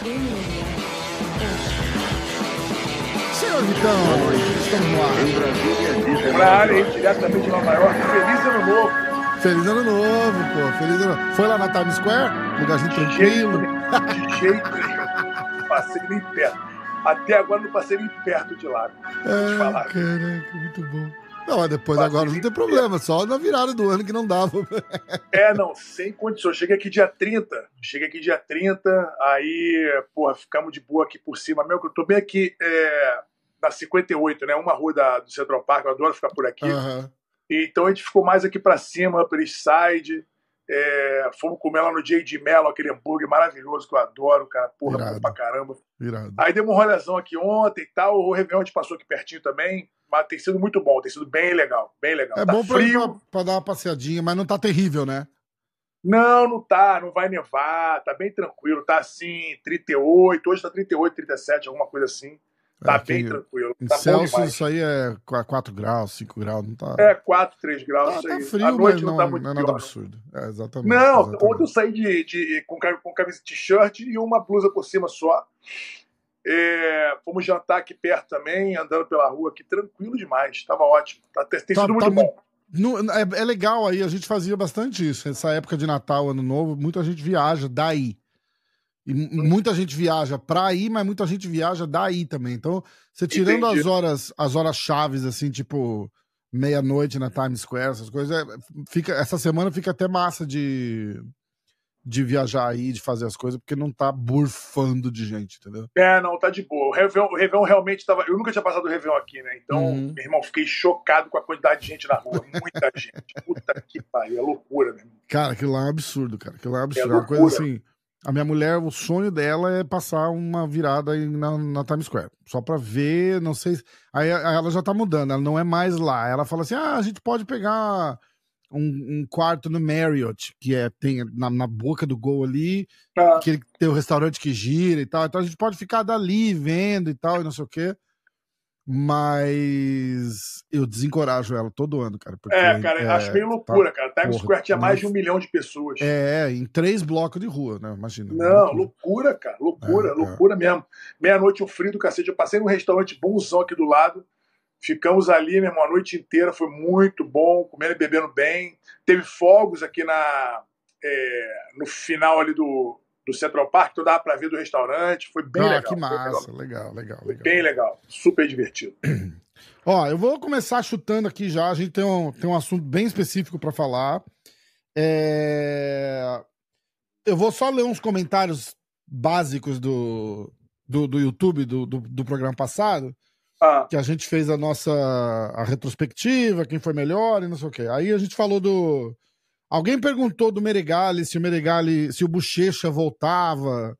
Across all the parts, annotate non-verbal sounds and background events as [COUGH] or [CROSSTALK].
Senhor Vitão, estamos no ar. Em Brasília, diretamente de Nova York. Feliz ano novo. Feliz ano novo, pô. Feliz ano novo. Foi lá na Times Square? Lugarzinho tranquilo. De jeito nenhum. Passei nem perto. Até agora não passei nem perto de lá. Falar. caraca, muito bom. Não, mas depois agora não tem problema, só na virada do ano que não dava. [LAUGHS] É, não, sem condições. Cheguei aqui dia 30. Cheguei aqui dia 30. Aí, porra, ficamos de boa aqui por cima. Meu, que eu tô bem aqui é, na 58, né? Uma rua da, do Central Park. Eu adoro ficar por aqui. Aham. Então a gente ficou mais aqui pra cima, Upper East Side. É, fomos comer lá no J.D. Mello, aquele hambúrguer maravilhoso que eu adoro, cara. Porra, Irado. pra caramba. Virado. Aí demos um rolezão aqui ontem e tal. O Réveillon a gente passou aqui pertinho também. Mas tem sido muito bom, tem sido bem legal. Bem legal. É tá bom pra, frio. pra dar uma passeadinha, mas não tá terrível, né? Não, não tá, não vai nevar, tá bem tranquilo. Tá assim, 38, hoje tá 38, 37, alguma coisa assim. Tá É, bem tranquilo. Em Tá Celsius, isso aí é 4 graus, 5 graus, não tá. É 4, 3 graus. tá, tá frio, mas não, não, tá muito não é nada pior, absurdo. É, exatamente. Não, exatamente. ontem eu saí de, de- com, com camisa de t-shirt e uma blusa por cima só. É, fomos jantar aqui perto também, andando pela rua aqui, tranquilo demais. Tava ótimo. Tá, tem Tá- sido tá muito bom. Não, é, é legal aí, a gente fazia bastante isso. Essa época de Natal, Ano Novo, muita gente viaja daí. E Hum. m- muita gente viaja pra ir, mas muita gente viaja daí também. Então, você tirando Entendi. as horas, as horas chaves, assim, tipo meia-noite na Times Square, essas coisas, é, fica, essa semana fica até massa de, de viajar aí, de fazer as coisas, porque não tá burfando de gente, entendeu? É, não, tá de boa. O Réveillon, o Réveillon realmente tava. Eu nunca tinha passado o Réveillon aqui, né? Então, Uhum. meu irmão, fiquei chocado com a quantidade de gente na rua. Muita gente. Puta que pariu. É loucura, meu irmão. Cara, aquilo lá é um absurdo, cara. Aquilo lá é um absurdo. É uma loucura. coisa assim. A minha mulher, o sonho dela é passar uma virada na, na Times Square. Só pra ver, não sei. se- Aí ela já tá mudando, ela não é mais lá. Ela fala assim: ah, a gente pode pegar um, um quarto no Marriott, que é tem na, na boca do gol ali, Ah, que tem o restaurante que gira e tal. Então a gente pode ficar dali vendo e tal, e não sei o quê. Mas eu desencorajo ela todo ano, cara. É, cara, eu acho meio loucura, cara. Times porra, Square tinha mais de um milhão de pessoas. É, em três blocos de rua, né? Imagina. Não, loucura, cara. Loucura, É, é. loucura mesmo. Meia-noite, um frio do cacete. Eu passei num restaurante bonzão aqui do lado. Ficamos ali, meu irmão, a noite inteira. Foi muito bom, comendo e bebendo bem. Teve fogos aqui na, é, no final ali do, do Central Park, então dava pra ver do restaurante. Foi bem ah, legal. que massa. Legal, legal, legal. Bem legal. Super divertido. [CLEARS THROAT] Ó, eu vou começar chutando aqui já. A gente tem um, tem um assunto bem específico pra falar. É, Eu vou só ler uns comentários básicos do, do, do YouTube do, do, do programa passado. Ah, que a gente fez a nossa a retrospectiva, quem foi melhor e não sei o quê. Aí a gente falou do. Alguém perguntou do Meregali se o Meregali, se o Bochecha voltava,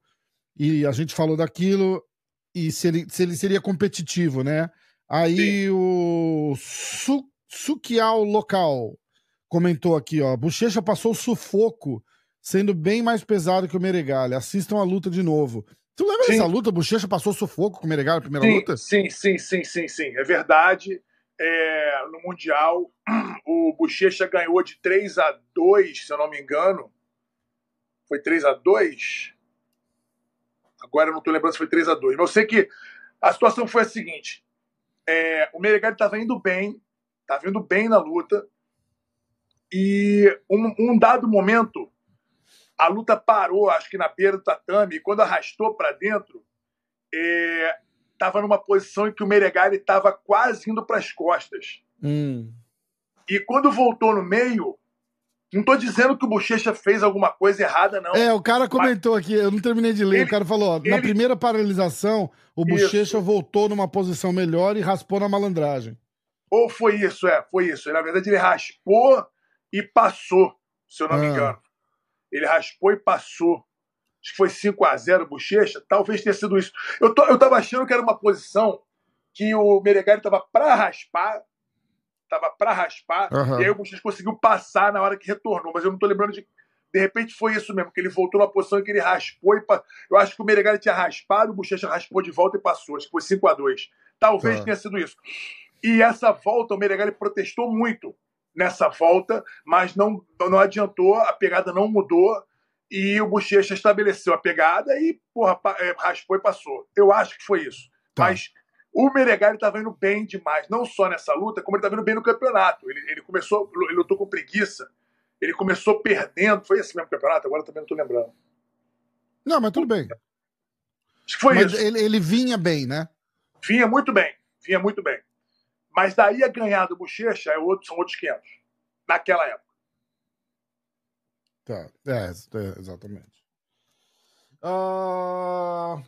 e a gente falou daquilo, e se ele, se ele seria competitivo, né? Aí o Su, Sukial Local comentou aqui, ó. Bochecha passou sufoco, sendo bem mais pesado que o Meregali. Assistam a luta de novo. Tu lembra Sim. dessa luta? Bochecha passou sufoco com o Meregali na primeira sim, luta? sim, sim, sim, sim, sim. É verdade. É, no Mundial, [CLEARS THROAT] o Bochecha ganhou de 3 a 2 se eu não me engano. Foi 3 a 2 Agora eu não estou lembrando se foi 3 a 2 Mas eu sei que a situação foi a seguinte: é, o Meregali estava indo bem, estava indo bem na luta, e um, um dado momento, a luta parou, acho que na beira do tatame, e quando arrastou para dentro, estava numa posição em que o Meregali estava quase indo para as costas. Hum. E quando voltou no meio, não estou dizendo que o Bochecha fez alguma coisa errada, não. É, o cara comentou aqui, eu não terminei de ler. Ele- o cara falou: ó, na ele- primeira paralisação, o. Bochecha voltou numa posição melhor e raspou na malandragem. Ou foi isso, é, foi isso. Na verdade, ele raspou e passou, se eu não me Ah. engano. Ele raspou e passou. Acho que foi 5 a 0 Bochecha. Talvez tenha sido isso. Eu, tô, eu tava achando que era uma posição que o Meregali estava para raspar. Tava para raspar. Aham. E aí o Bochecha conseguiu passar na hora que retornou. Mas eu não tô lembrando de. De repente foi isso mesmo, que ele voltou numa posição em que ele raspou e. pa- Eu acho que o Meregali tinha raspado, o Bochecha raspou de volta e passou. Acho que foi 5 a 2 Talvez Tá. tenha sido isso. E essa volta, o Meregali protestou muito nessa volta, mas não, não adiantou, a pegada não mudou. E o Bochecha estabeleceu a pegada e, porra, é, raspou e passou. Eu acho que foi isso. Tá. Mas o Meregali estava indo bem demais, não só nessa luta, como ele estava indo bem no campeonato. Ele, ele começou, ele lutou com preguiça, ele começou perdendo. Foi esse mesmo campeonato? Agora também não estou lembrando. Não, mas tudo bem. Acho que foi mas isso. Ele, ele vinha bem, né? Vinha muito bem, vinha muito bem. Mas daí a ganhar do Bochecha é outro, são outros 500, naquela época. Tá, é, é exatamente. Uh,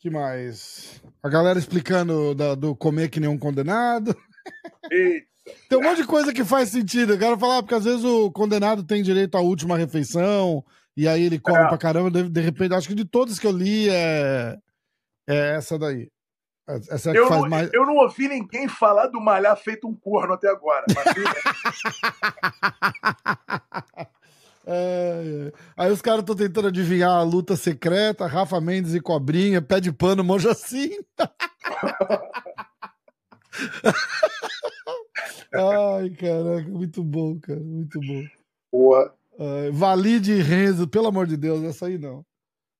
que mais? A galera explicando da, do comer que nem um condenado. Eita. Tem um monte de coisa que faz sentido. Eu quero falar, porque às vezes o condenado tem direito à última refeição, e aí ele come é. pra caramba. De, de, repente, acho que de todos que eu li é, é essa daí. Essa é eu, não, mais... eu não ouvi ninguém falar do malhar feito um corno até agora. Mas... [LAUGHS] É, é. Aí os caras estão tentando adivinhar a luta secreta, Rafa Mendes e Cobrinha, pé de pano, Mojacim. [LAUGHS] Ai, caraca, muito bom, cara, muito bom. Boa. Uh, Valide e Renzo, pelo amor de Deus, essa aí não.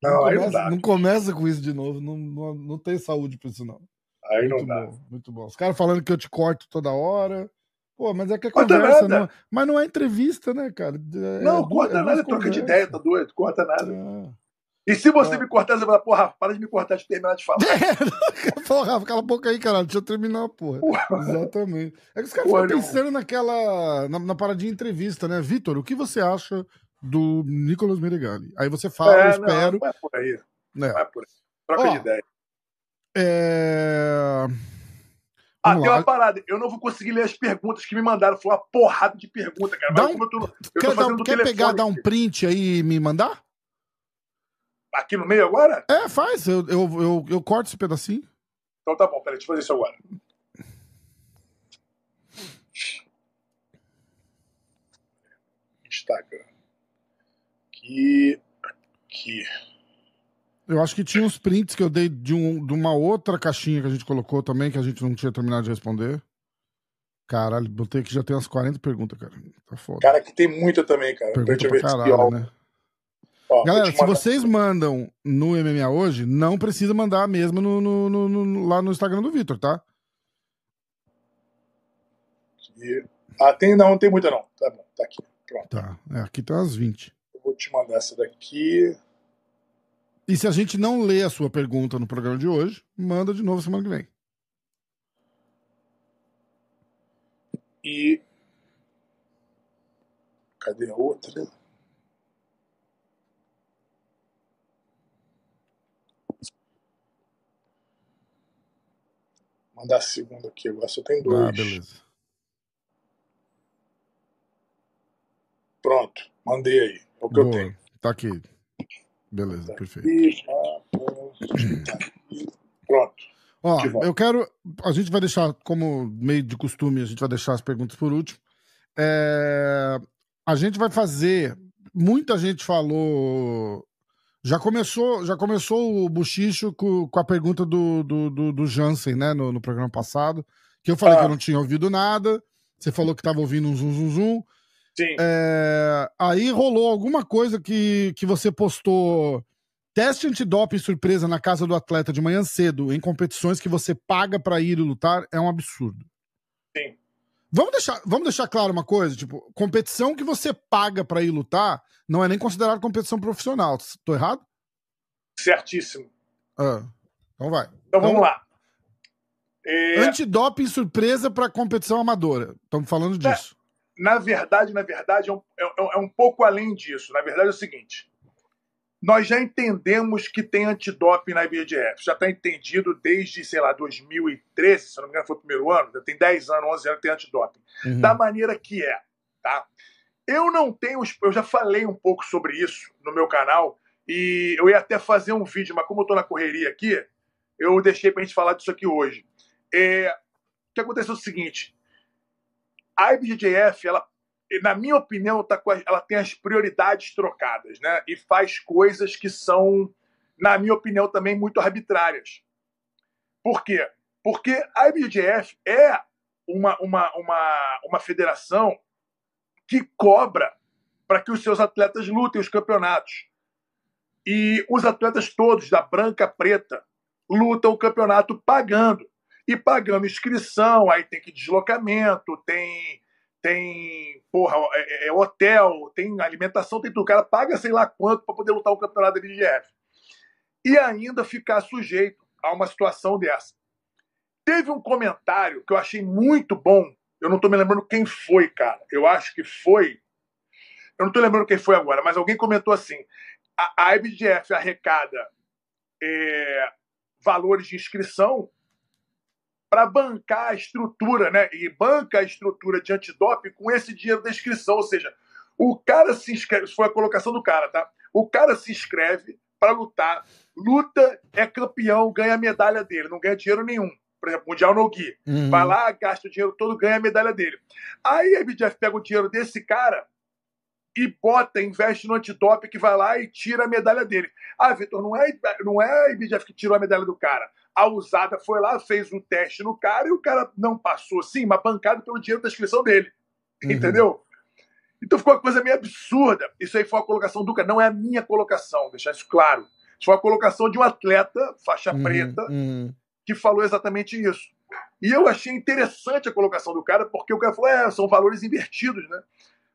Não, não, começa, não, não começa, com isso de novo, não, não, não tem saúde pra isso, não. Aí muito não dá. Bom, muito bom. Os caras falando que eu te corto toda hora. Pô, mas é que é conversa, não, mas não é entrevista, né, cara? É, não, corta é nada, troca de ideia, tá doido, corta nada. É. E se você é. me cortar, você vai falar, porra, para de me cortar de terminar de falar. [LAUGHS] É, porra, cala a boca aí, caralho, deixa eu terminar, porra. porra. Exatamente. É que os caras ficam pensando naquela, na, na paradinha entrevista, né? Vitor, o que você acha do Nicolas Meregali? Aí você fala, é, eu espero. Não, é por aí. É. É por aí. Troca Ó, de ideia. É... Ah, tem uma parada. Eu não vou conseguir ler as perguntas que me mandaram. Foi uma porrada de perguntas, cara. Dá um... eu tô, eu quer, dar, quer pegar, dar um print aí e me mandar? Aqui no meio agora? É, faz. Eu, eu, eu, eu corto esse pedacinho. Então tá bom, peraí, deixa eu fazer isso agora. Instagram. Aqui. Aqui. Eu acho que tinha uns prints que eu dei de, um, de uma outra caixinha que a gente colocou também, que a gente não tinha terminado de responder. Caralho, botei que já tem umas 40 perguntas, cara. Tá foda. Cara, que tem muita também, cara. Pergunta pra caralho, né? Ó, Galera, se vocês mandam no MMA hoje, não precisa mandar mesmo no, no, no, no lá no Instagram do Vitor, tá? Aqui. Ah, tem, não, não tem muita não. Tá bom, tá aqui. Pronto. Tá, é, aqui tem umas 20. Eu vou te mandar essa daqui. E se a gente não lê a sua pergunta no programa de hoje, manda de novo semana que vem. E. Cadê a outra? Mandar a segunda aqui, agora só tem dois. Ah, beleza. Pronto, mandei aí. É o que Boa. eu tenho. Tá aqui. Beleza, perfeito. Pronto. Ó, eu quero. A gente vai deixar, como meio de costume, a gente vai deixar as perguntas por último. É, a gente vai fazer. Muita gente falou. Já começou, já começou o buchicho com, com a pergunta do, do, do, do Jansen, né, no, no, programa passado. Que eu falei ah. que eu não tinha ouvido nada. Você falou que estava ouvindo um zum zum zum. Sim. É, aí rolou alguma coisa que, que você postou. Teste antidoping surpresa na casa do atleta de manhã cedo, em competições que você paga para ir lutar, é um absurdo. Sim. Vamos deixar, vamos deixar claro uma coisa, tipo, competição que você paga para ir lutar não é nem considerado competição profissional. Tô errado? Certíssimo. Ah, então vai. Então, então vamos lá. É... Antidoping surpresa para competição amadora. Estamos falando é, disso. Na verdade, na verdade, é um, é, é, é um pouco além disso. Na verdade, é o seguinte: nós já entendemos que tem antidoping na IBJF. Já está entendido desde, sei lá, 2013, se não me engano, foi o primeiro ano. Já tem 10 anos, 11 anos que tem antidoping. Uhum. Da maneira que é, tá? Eu não tenho. Eu já falei um pouco sobre isso no meu canal. E eu ia até fazer um vídeo, mas como eu estou na correria aqui, eu deixei para a gente falar disso aqui hoje. É, o que aconteceu é o seguinte: a IBJJF, ela, na minha opinião, tá a, ela tem as prioridades trocadas, né? E faz coisas que são, na minha opinião, também muito arbitrárias. Por quê? Porque a IBJJF é uma, uma, uma, uma federação que cobra para que os seus atletas lutem os campeonatos. E os atletas todos, da branca preta, lutam o campeonato pagando. E pagando inscrição, aí tem que deslocamento, tem tem porra, é, é, é hotel, tem alimentação, tem tudo. O cara paga sei lá quanto para poder lutar o campeonato da BGF. E ainda ficar sujeito a uma situação dessa. Teve um comentário que eu achei muito bom. Eu não estou me lembrando quem foi, cara. Eu acho que foi. Eu não estou lembrando quem foi agora, mas alguém comentou assim: a, a IBGF arrecada é, valores de inscrição para bancar a estrutura, né? E banca a estrutura de antidoping com esse dinheiro da inscrição. Ou seja, o cara se inscreve, isso foi a colocação do cara, tá? O cara se inscreve para lutar, luta, é campeão, ganha a medalha dele, não ganha dinheiro nenhum. Por exemplo, Mundial no Gui. Uhum. Vai lá, gasta o dinheiro todo, ganha a medalha dele. Aí a IBJF pega o dinheiro desse cara e bota, investe no antidoping que vai lá e tira a medalha dele. Ah, Vitor, não é, não é a IBJF que tirou a medalha do cara. A usada foi lá, fez um teste no cara e o cara não passou. Sim, mas bancado pelo dinheiro da inscrição dele. Uhum. Entendeu? Então ficou uma coisa meio absurda. Isso aí foi a colocação do cara. Não é a minha colocação, deixar isso claro. Isso foi a colocação de um atleta, faixa uhum, preta, uhum. que falou exatamente isso. E eu achei interessante a colocação do cara, porque o cara falou: é, são valores invertidos, né?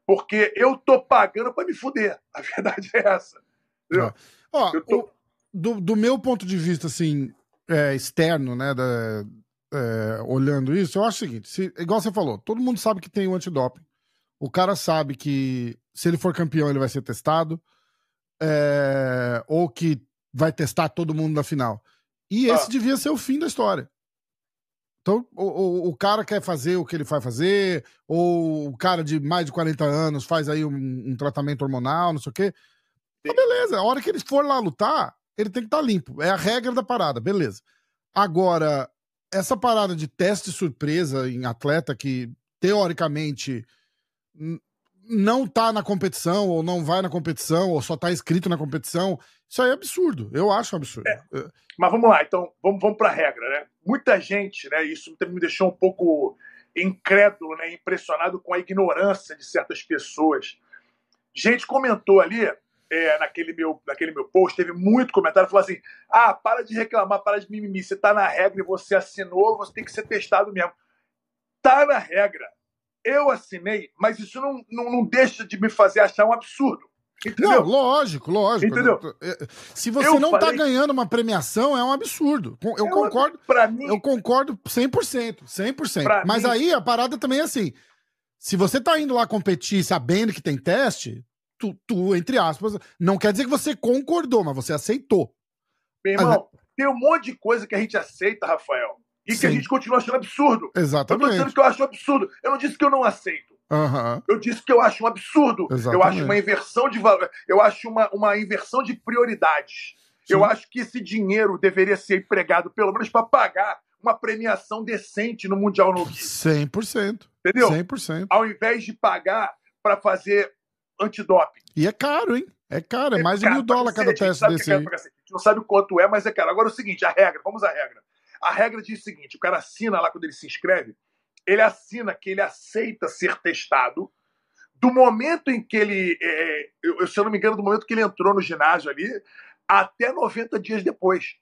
Porque eu tô pagando para me fuder. A verdade é essa. Entendeu? Ó, tô... o, do, do meu ponto de vista, assim, é, externo, né, da, é, olhando isso, eu acho o seguinte: se, igual você falou, todo mundo sabe que tem o antidoping. O cara sabe que se ele for campeão, ele vai ser testado. É, ou que vai testar todo mundo na final. E esse ah. devia ser o fim da história. Então, o, o, o, cara quer fazer o que ele vai fazer, ou o cara de mais de 40 anos faz aí um, um tratamento hormonal, não sei o quê. Tá beleza, a hora que ele for lá lutar, ele tem que estar tá limpo. É a regra da parada, beleza. Agora, essa parada de teste surpresa em atleta que, teoricamente, não tá na competição, ou não vai na competição, ou só tá inscrito na competição, isso aí é absurdo. Eu acho um absurdo. É. Mas vamos lá, então, vamos, vamos pra regra, né? Muita gente, né? Isso me deixou um pouco incrédulo, né? Impressionado com a ignorância de certas pessoas. Gente comentou ali, é, naquele, meu, naquele meu post, teve muito comentário, falou assim: ah, para de reclamar, para de mimimi, você tá na regra e você assinou, você tem que ser testado mesmo. Tá na regra eu assinei, mas isso não, não, não deixa de me fazer achar um absurdo. Entendeu? Não, lógico, lógico. Entendeu? Se você eu não tá falei... tá ganhando uma premiação, é um absurdo. Eu é concordo. Para mim, eu concordo 100%, 100%. Mas mim... aí a parada também é assim. Se você tá indo lá competir sabendo que tem teste, tu, tu, entre aspas, não quer dizer que você concordou, mas você aceitou. Meu irmão, tem um monte de coisa que a gente aceita, Rafael, e Sim. que a gente continua achando absurdo. Exatamente. Eu tô dizendo que eu acho absurdo. Eu não disse que eu não aceito. Uhum. Eu disse que eu acho um absurdo. Exatamente. Eu acho uma inversão de valor. Eu acho uma, uma inversão de prioridades. Sim. Eu acho que esse dinheiro deveria ser empregado, pelo menos, para pagar uma premiação decente no Mundial no Rio. 100%. Entendeu? 100%. Ao invés de pagar para fazer antidoping. E é caro, hein? É caro, é, é mais de mil dólares cada teste desse é aí. A gente não sabe quanto é, mas é caro. Agora é o seguinte, a regra, vamos à regra. A regra diz o seguinte: o cara assina lá quando ele se inscreve, ele assina que ele aceita ser testado. Do momento em que ele, é, eu, se eu não me engano, do momento que ele entrou no ginásio ali, até 90 dias depois.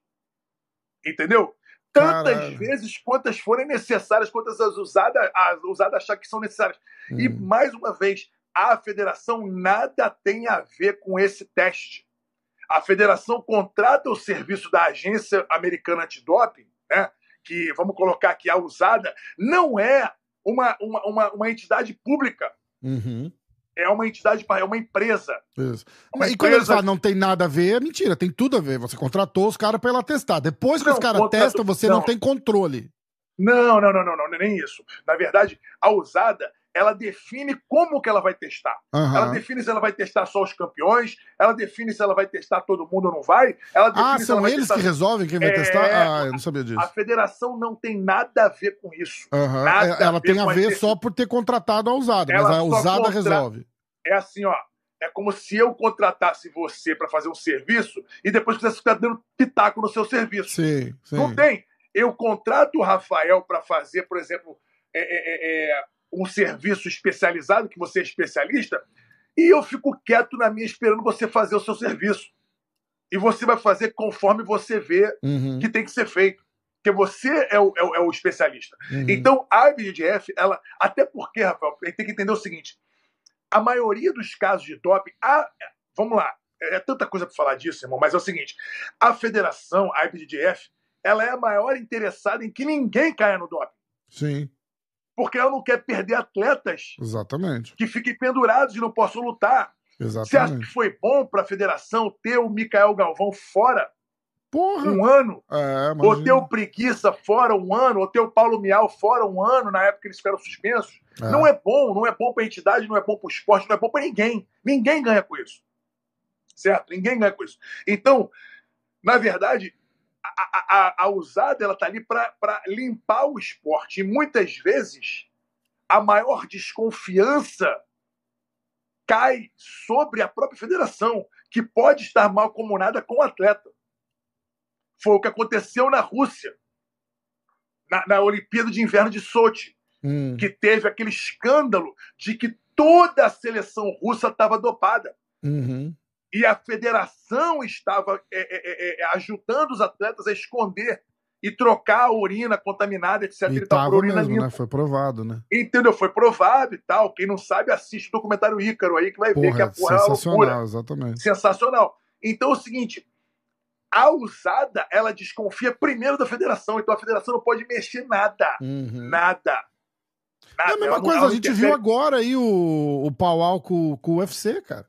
Entendeu? Tantas vezes quantas forem necessárias, quantas as usadas, as usadas achar que são necessárias. Hum. E, mais uma vez, a federação nada tem a ver com esse teste. A federação contrata o serviço da Agência Americana Antidoping né, que, vamos colocar aqui, a usada, não é uma, uma, uma, uma entidade pública. Uhum. É uma entidade, é uma empresa. Isso. Uma e quando eles falam não tem nada a ver, é mentira, tem tudo a ver. Você contratou os caras para ela testar. Depois que não, os caras testam, você não. não tem controle. Não, não, não, não, não, nem isso. Na verdade, a usada ela define como que ela vai testar. Uhum. Ela define se ela vai testar só os campeões, ela define se ela vai testar todo mundo ou não vai. Ela ah, são eles testar... que resolvem quem vai é... testar? Ah, eu não sabia disso. A federação não tem nada a ver com isso. Uhum. ela a tem a ver só por ter contratado a usada, ela mas a usada contra... resolve. É assim, ó. É como se eu contratasse você para fazer um serviço e depois quisesse ficar dando pitaco no seu serviço. Sim, sim. Não tem. Eu contrato o Rafael para fazer, por exemplo, é, é, é, é um serviço especializado, que você é especialista, E eu fico quieto na minha esperando você fazer o seu serviço. E você vai fazer conforme você vê Uhum. que tem que ser feito. Porque você é o, é o, é o especialista. Uhum. Então, a IBGF, ela. Até porque, Rafael, a gente tem que entender o seguinte: a maioria dos casos de doping. A, vamos lá, é tanta coisa para falar disso, irmão, mas é o seguinte: a federação, a IBGF, ela é a maior interessada em que ninguém caia no doping. Sim, Porque ela não quer perder atletas exatamente. que fiquem pendurados e não possam lutar. Você acha que Exatamente. foi bom para a federação ter o Mikael Galvão fora Porra! um ano? É, Ou ter o Preguiça fora um ano? Ou ter o Paulo Miau fora um ano, na época que eles ficaram suspensos? É. Não é bom, não é bom para a entidade, não é bom para o esporte, não é bom para ninguém. Ninguém ganha com isso. Certo? Ninguém ganha com isso. Então, na verdade, a, a, a usada ela está ali para limpar o esporte. E muitas vezes a maior desconfiança cai sobre a própria federação, que pode estar mal comunada com o atleta. Foi o que aconteceu na Rússia, na, na Olimpíada de Inverno de Sochi Hum, que teve aquele escândalo de que toda a seleção russa estava dopada. uhum. E a federação estava é, é, é, ajudando os atletas a esconder e trocar a urina contaminada, etc. E e tal, por urina mesmo, limpa. né? Foi provado, né? Entendeu? Foi provado e tal. Quem não sabe, assiste o documentário Ícaro aí, que vai ver que Porra, a porra é uma loucura. sensacional, exatamente. Sensacional. Então é o seguinte: a usada, ela desconfia primeiro da federação. Então a federação não pode mexer nada. Uhum. Nada. É Nada. a mesma Ela coisa, a gente interfere. viu agora aí o, o pau com, com o UFC, cara.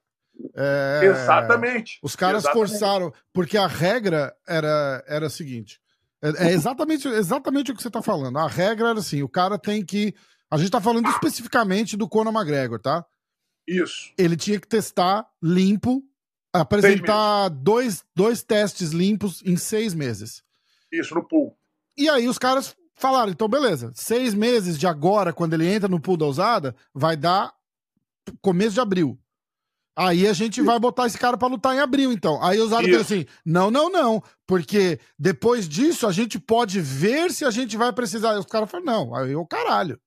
É, Exatamente. Os caras Exatamente. forçaram, porque a regra era, era a seguinte: é, é exatamente, exatamente o que você tá falando. A regra era assim: o cara tem que. A gente tá falando especificamente do Conor McGregor, tá? Isso. Ele tinha que testar limpo, apresentar dois, dois testes limpos em seis meses. Isso, no pool. E aí os caras falaram, então beleza, seis meses de agora, quando ele entra no pool da usada, vai dar começo de abril. Aí a gente vai botar esse cara pra lutar em abril, então. Aí Isso. falou assim: não, não, não, porque depois disso a gente pode ver se a gente vai precisar. Aí os caras falaram: não, aí o caralho.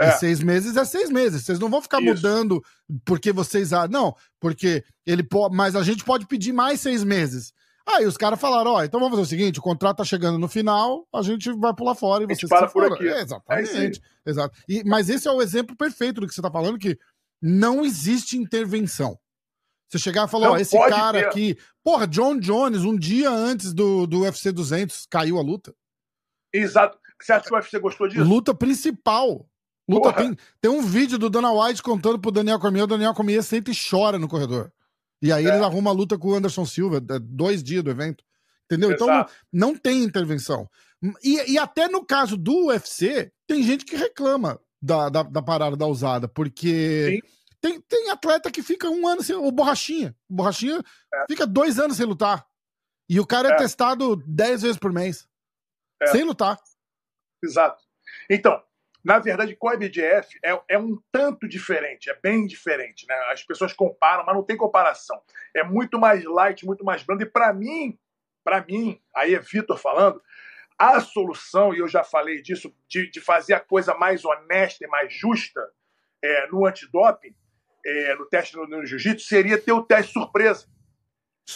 É. É. seis meses, é seis meses. Vocês não vão ficar Isso. mudando porque vocês. Não, porque ele pode. Mas a gente pode pedir mais seis meses. Aí os caras falaram: ó, então vamos fazer o seguinte: o contrato tá chegando no final, a gente vai pular fora e A gente vocês para se por foram. aqui. É, É exatamente. exato. E, mas esse é o exemplo perfeito do que você tá falando, que não existe intervenção. Você chegar e falar, Não ó, esse cara ter. aqui. Porra, John Jones, um dia antes do, do UFC 200, caiu a luta. Exato. Você acha que o UFC gostou disso? Luta principal. Luta tem, tem um vídeo do Dana White contando pro Daniel Cormier, o Daniel Cormier senta e chora no corredor. E aí É. eles arrumam a luta com o Anderson Silva, é, dois dias do evento. Entendeu? Então não, Exato. não tem intervenção. E, e até no caso do UFC, tem gente que reclama da, da, da parada da usada, porque tem, tem atleta que fica um ano sem. O Borrachinha. O Borrachinha fica dois anos sem lutar. E o cara é, É. testado dez vezes por mês. É. Sem lutar. Exato. Então, na verdade, com a IBDF é, é um tanto diferente, é bem diferente. Né? As pessoas comparam, mas não tem comparação. É muito mais light, muito mais brando. E para mim, para mim, aí é Vitor falando, a solução, e eu já falei disso, de, de fazer a coisa mais honesta e mais justa é, no antidoping, é, no teste no, no jiu-jitsu, seria ter o teste surpresa.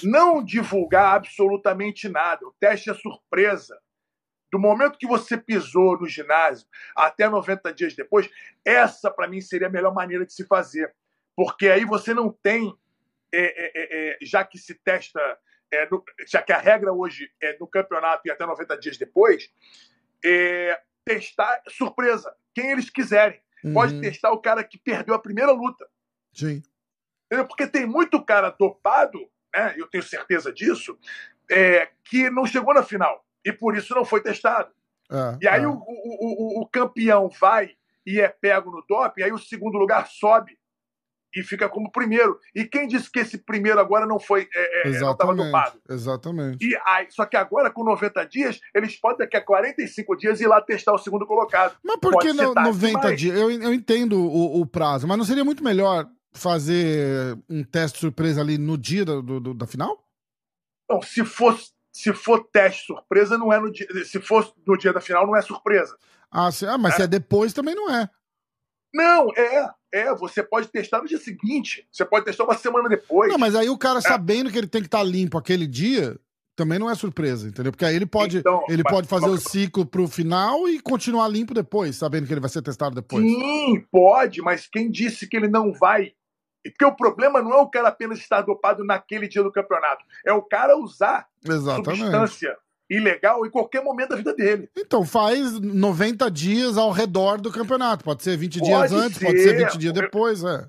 Não divulgar absolutamente nada. O teste é surpresa. Do momento que você pisou no ginásio até 90 dias depois, essa para mim seria a melhor maneira de se fazer. Porque aí você não tem, é, é, é, já que se testa, é, no, já que a regra hoje é no campeonato e até 90 dias depois, é, testar surpresa, quem eles quiserem. Uhum. Pode testar o cara que perdeu a primeira luta. Sim. Entendeu? Porque tem muito cara dopado, né, eu tenho certeza disso, é, que não chegou na final e por isso não foi testado. É, E aí é. o, o, o, o campeão vai e é pego no doping, aí o segundo lugar sobe e fica como primeiro. E quem disse que esse primeiro agora não foi é, é, estava Exatamente. dopado? Exatamente. E aí, só que agora, com 90 dias, eles podem daqui a 45 dias ir lá testar o segundo colocado. Mas por Pode que ser no, tarde 90 demais. dias? Eu, eu entendo o, o prazo, mas não seria muito melhor fazer um teste surpresa ali no dia do, do- da final? Não, se for, se for teste surpresa, não é no dia. Se for no dia da final, não é surpresa. Ah, se- ah, mas se é depois também não é. Não, é, é. Você pode testar no dia seguinte. Você pode testar uma semana depois. Não, mas aí o cara é. sabendo que ele tem que estar tá limpo aquele dia, também não é surpresa, entendeu? Porque aí ele pode, então, ele mas, pode fazer mas, o ciclo pro final e continuar limpo depois, sabendo que ele vai ser testado depois. Sim, pode, mas quem disse que ele não vai? Porque o problema não é o cara apenas estar dopado naquele dia do campeonato, é o cara usar Exatamente. substância ilegal em qualquer momento da vida dele. Então, faz 90 dias ao redor do campeonato. Pode ser 20 pode dias antes, ser. pode ser 20 dias depois, é.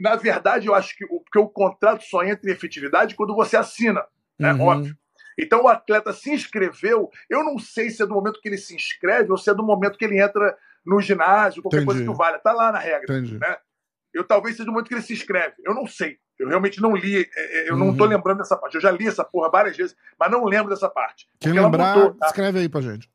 Na verdade, eu acho que o, porque o contrato só entra em efetividade quando você assina, né? Uhum. Óbvio. Então o atleta se inscreveu. Eu não sei se é do momento que ele se inscreve ou se é do momento que ele entra no ginásio, qualquer Entendi. coisa que valha. Tá lá na regra. Entendi. Né? Eu talvez seja do momento que ele se inscreve. Eu não sei. Eu realmente não li, é, é, eu uhum. não tô lembrando dessa parte. Eu já li essa porra várias vezes, mas não lembro dessa parte. Quem lembrar, mudou, tá? escreve aí pra gente.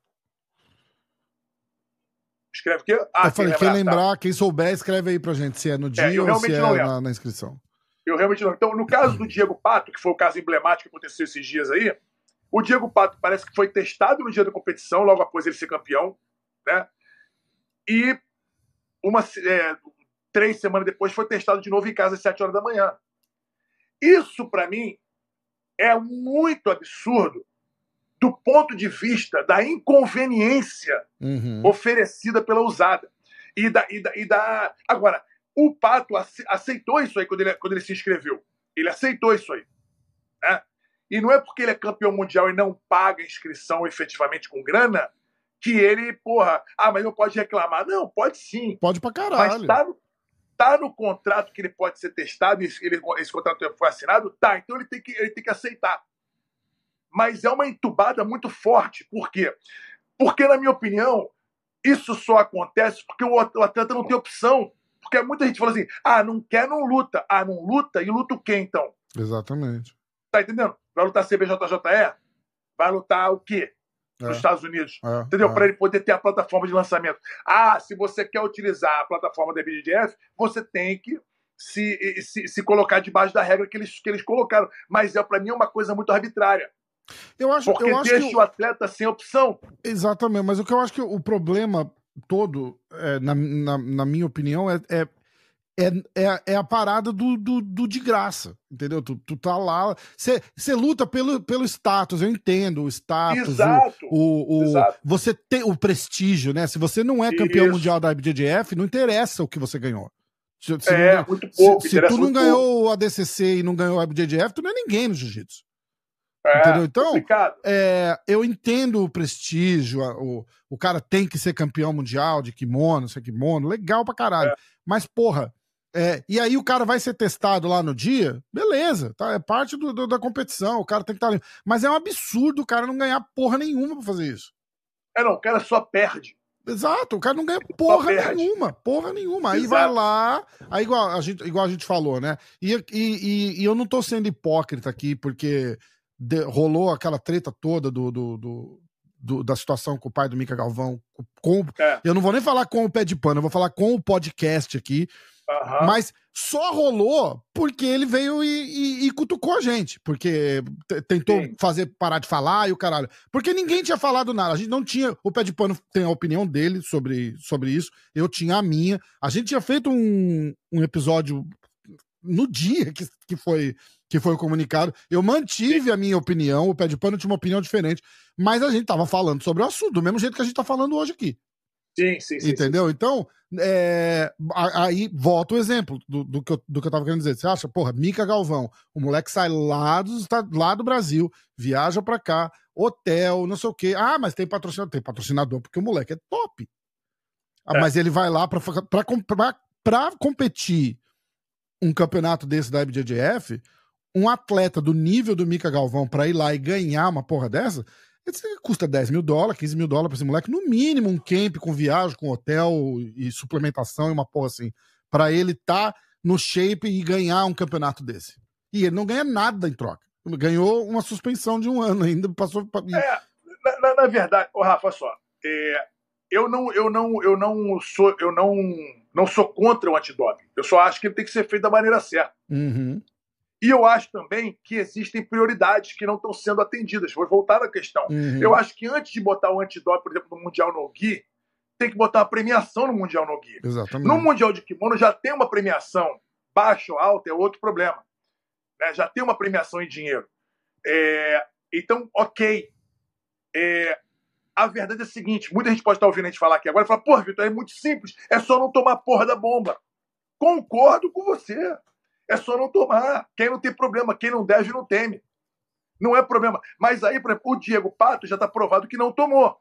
Escreve o quê? Ah, eu falei, quem lembrar, quem, lembrar tá. quem souber, escreve aí pra gente se é no é, dia é, ou se é na, na, inscrição. Eu realmente não. Então, no caso do Diego Pato, que foi o caso emblemático que aconteceu esses dias aí, o Diego Pato parece que foi testado no dia da competição, logo após ele ser campeão, né? E uma, é, três semanas depois foi testado de novo em casa às sete horas da manhã. Isso, para mim, é muito absurdo do ponto de vista da inconveniência uhum. oferecida pela usada. E da, e, da, e da. Agora, o Pato aceitou isso aí quando ele, quando ele se inscreveu. Ele aceitou isso aí. Né? E não é porque ele é campeão mundial e não paga inscrição efetivamente com grana que ele, porra, ah, mas não pode reclamar. Não, pode sim. Pode pra caralho. Mas tá no, tá no contrato que ele pode ser testado, ele, esse contrato foi assinado, tá, então ele tem, que, ele tem que aceitar. Mas é uma entubada muito forte. Por quê? Porque, na minha opinião, isso só acontece porque o atleta não tem opção. Porque muita gente fala assim: ah, não quer, não luta. Ah, não luta? E luta o quê, então? Exatamente. Tá entendendo? Vai lutar CBJJE? Vai lutar o quê? Nos é. Estados Unidos. É. Entendeu? É. Para ele poder ter a plataforma de lançamento. Ah, se você quer utilizar a plataforma da BDF, você tem que se, se, se colocar debaixo da regra que eles, que eles colocaram. Mas é para mim é uma coisa muito arbitrária. Eu acho, Porque eu acho deixa que... o atleta sem opção. Exatamente, mas o que eu acho que o problema todo, é, na, na, na, minha opinião, é, é, é, é, a parada do, do, do, de graça, entendeu? Tu, tu tá lá, você luta pelo, pelo status, eu entendo o status, Exato. O, o, Exato. você tem o prestígio, né? Se você não é campeão Isso. mundial da IBJJF, não interessa o que você ganhou. Se, se é, não, muito pouco. Se, se tu não ganhou pouco. o ADCC e não ganhou a IBJJF, tu não é ninguém no jiu-jitsu. É, Entendeu? Então, é, eu entendo o prestígio, o, o cara tem que ser campeão mundial de kimono, ser kimono, legal pra caralho. É. Mas, porra, é, e aí o cara vai ser testado lá no dia, beleza, tá? É parte do, do, da competição, o cara tem que estar tá ali. Mas é um absurdo o cara não ganhar porra nenhuma pra fazer isso. É, não, o cara só perde. Exato, o cara não ganha porra nenhuma, porra nenhuma. Aí Exato. vai lá, aí igual a, gente, igual a gente falou, né? E, e, e, e eu não tô sendo hipócrita aqui, porque de, rolou aquela treta toda do, do, do, do, da situação com o pai do Mica Galvão. Com, é. Eu não vou nem falar com o pé de pano, eu vou falar com o podcast aqui. Uhum. Mas só rolou porque ele veio e, e, e cutucou a gente. Porque tentou Sim. fazer parar de falar e o caralho. Porque ninguém tinha falado nada. A gente não tinha. O pé de pano tem a opinião dele sobre, sobre isso. Eu tinha a minha. A gente tinha feito um, um episódio no dia que, que foi que foi comunicado. Eu mantive a minha opinião, o pé de pano tinha uma opinião diferente, mas a gente tava falando sobre o assunto, do mesmo jeito que a gente tá falando hoje aqui. Sim, sim, sim. Entendeu? Então, é, aí volta o exemplo do, do, que eu, do que eu tava querendo dizer. Você acha, porra, Mica Galvão, o moleque sai lá do, lá do Brasil, viaja pra cá, hotel, não sei o quê. Ah, mas tem patrocinador. Tem patrocinador porque o moleque é top. Ah, é. Mas ele vai lá pra, pra, pra, pra competir um campeonato desse da IBJJF, um atleta do nível do Mica Galvão pra ir lá e ganhar uma porra dessa, custa 10 mil dólares, 15 mil dólares pra esse moleque, no mínimo um camp com viagem, com hotel e suplementação e uma porra assim, pra ele tá no shape e ganhar um campeonato desse. E ele não ganha nada em troca. Ganhou uma suspensão de um [LAUGHS] ano ainda, passou pra... É, na, na verdade, oh, Rafa, só, é, eu não, eu não, eu não sou, eu não, não sou contra o antidoping. Eu só acho que ele tem que ser feito da maneira certa. Uhum. E eu acho também que existem prioridades que não estão sendo atendidas. Vou voltar à questão. Uhum. Eu acho que antes de botar o antidoping, por exemplo, no Mundial no Gui, tem que botar uma premiação no Mundial no Gui. Exatamente. No Mundial de Kimono já tem uma premiação, baixa ou alta é outro problema. Né? Já tem uma premiação em dinheiro. É, então, ok. É, a verdade é a seguinte: muita gente pode estar ouvindo a gente falar aqui agora e falar, porra, Vitor, é muito simples, é só não tomar porra da bomba. Concordo com você. É só não tomar. Quem não tem problema, quem não deve, não teme. Não é problema. Mas aí, por exemplo, o Diego Pato já está provado que não tomou.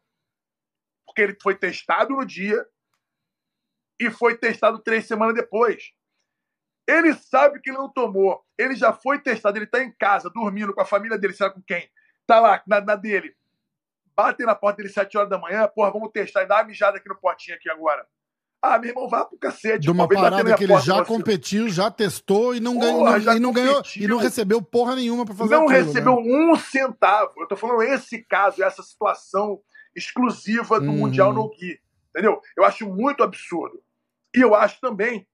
Porque ele foi testado no dia e foi testado três semanas depois. Ele sabe que ele não tomou. Ele já foi testado, ele está em casa, dormindo com a família dele, sabe com quem? Tá lá, na, na dele. Batem na porta dele sete horas da manhã, porra, vamos testar e dar uma mijada aqui no potinho aqui agora. Ah, meu irmão, vá pro cacete. De uma parada que ele já competiu, já testou e não ganhou, Porra, e não ganhou e não recebeu porra nenhuma pra fazer não aquilo, recebeu né? um centavo. Eu tô falando esse caso, essa situação exclusiva do Uhum. Mundial no Gui. Entendeu? Eu acho muito absurdo. E eu acho também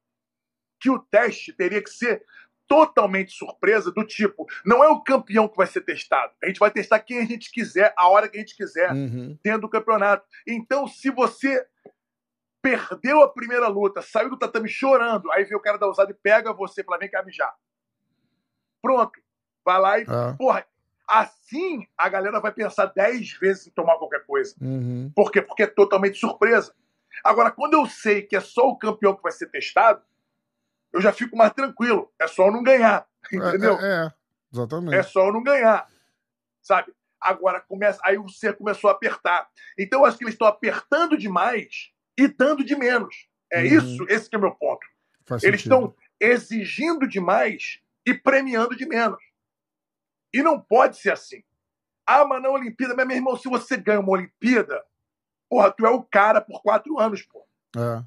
que o teste teria que ser totalmente surpresa, do tipo, não é o campeão que vai ser testado. A gente vai testar quem a gente quiser, a hora que a gente quiser, Uhum. dentro do campeonato. Então, se você perdeu a primeira luta, saiu do tatame chorando, aí vem o cara da usada e pega você fala, vem cá mijar. Pronto. Vai lá e É. Porra, assim a galera vai pensar 10 vezes em tomar qualquer coisa. Uhum. Por quê? Porque é totalmente surpresa. Agora, quando eu sei que é só o campeão que vai ser testado, eu já fico mais tranquilo. É só eu não ganhar. Entendeu? É, é, é. exatamente. É só eu não ganhar. Sabe? Agora começa. Aí o ser começou a apertar. Então eu acho que eles estão apertando demais e dando de menos. É Uhum. isso, esse que é o meu ponto. Faz Eles sentido. estão exigindo demais e premiando de menos. E não pode ser assim. Ah, mas na Olimpíada, mas meu irmão, se você ganha uma Olimpíada, porra, tu é o cara por quatro anos, pô. É.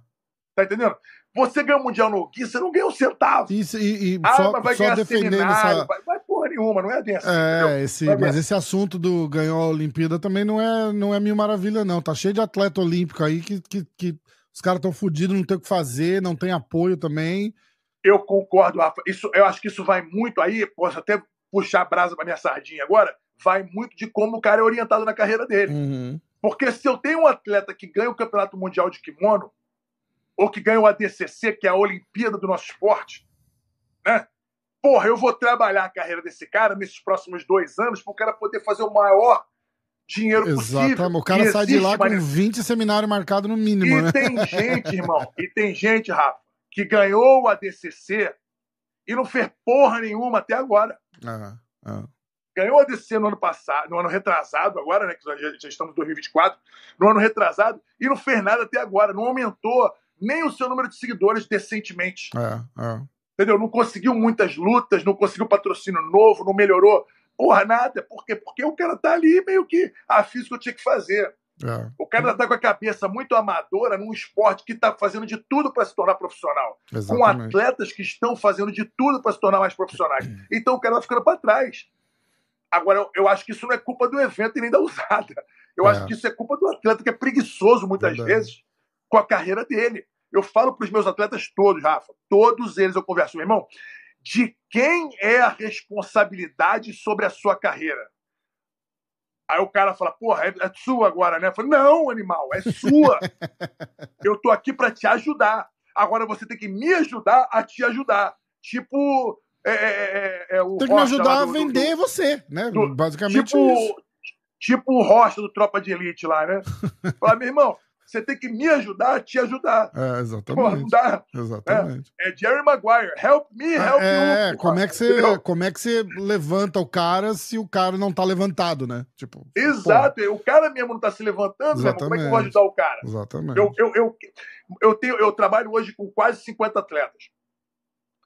Tá entendendo? Você ganha o Mundial no Gui, você não ganha um centavo. E, e, e ah, só, mas vai só ganhar defendendo seminário, essa. vai, vai nenhuma, não é entendeu? É, esse, mas esse assunto do ganhou a Olimpíada também não é, não é mil maravilha, não. Tá cheio de atleta olímpico aí que, que, que os caras estão fodidos, não tem o que fazer, não tem apoio também. Eu concordo, Rafa. Isso, eu acho que isso vai muito aí, posso até puxar a brasa pra minha sardinha agora, vai muito de como o cara é orientado na carreira dele. Uhum. Porque se eu tenho um atleta que ganha o Campeonato Mundial de Kimono, ou que ganha o ADCC, que é a Olimpíada do nosso esporte, né? Porra, eu vou trabalhar a carreira desse cara nesses próximos dois anos para o cara poder fazer o maior dinheiro possível. Exatamente. O cara sai de lá com maneira- 20 seminários marcados no mínimo, E né? tem [LAUGHS] gente, irmão, e tem gente, Rafa, que ganhou o ADCC e não fez porra nenhuma até agora. Ah, ah. ganhou a DC no ano passado, no ano retrasado agora, né? Que já, já estamos em 2024, no ano retrasado, e não fez nada até agora, não aumentou nem o seu número de seguidores decentemente. É, é. Entendeu? Não conseguiu muitas lutas, não conseguiu patrocínio novo, não melhorou. Porra, nada. Por quê? Porque o cara tá ali meio que. Ah, fiz o que eu tinha que fazer. é. O cara tá com a cabeça muito amadora num esporte que tá fazendo de tudo para se tornar profissional. Com Exatamente. atletas que estão fazendo de tudo para se tornar mais profissionais. [CLEARS THROAT] Então o cara vai ficando para trás. Agora, eu, eu acho que isso não é culpa do evento e nem da usada. Eu É. acho que isso é culpa do atleta, que é preguiçoso muitas Verdade. vezes com a carreira dele. Eu falo para os meus atletas todos, Rafa, todos eles eu converso, meu irmão, de quem é a responsabilidade sobre a sua carreira? Aí o cara fala, porra, é, é sua agora, né? Eu falo, não, animal, é sua. [LAUGHS] eu tô aqui para te ajudar. Agora você tem que me ajudar a te ajudar. Tipo, é, é, é, é o Tem que me Rocha ajudar a do- do- vender você, né? Basicamente tipo, isso. tipo o Rocha do Tropa de Elite lá, né? [LAUGHS] Fala, meu irmão, você tem que me ajudar a te ajudar. É, exatamente. dá. Exatamente. É Jerry Maguire. Help me, help É, you. como é, que você, Entendeu? como é que você levanta o cara se o cara não tá levantado, né? Tipo, Exato. O cara mesmo não tá se levantando, meu irmão. Como é que eu vou ajudar o cara? pô, exatamente. Eu, eu, eu, eu, tenho, eu trabalho hoje com quase 50 atletas.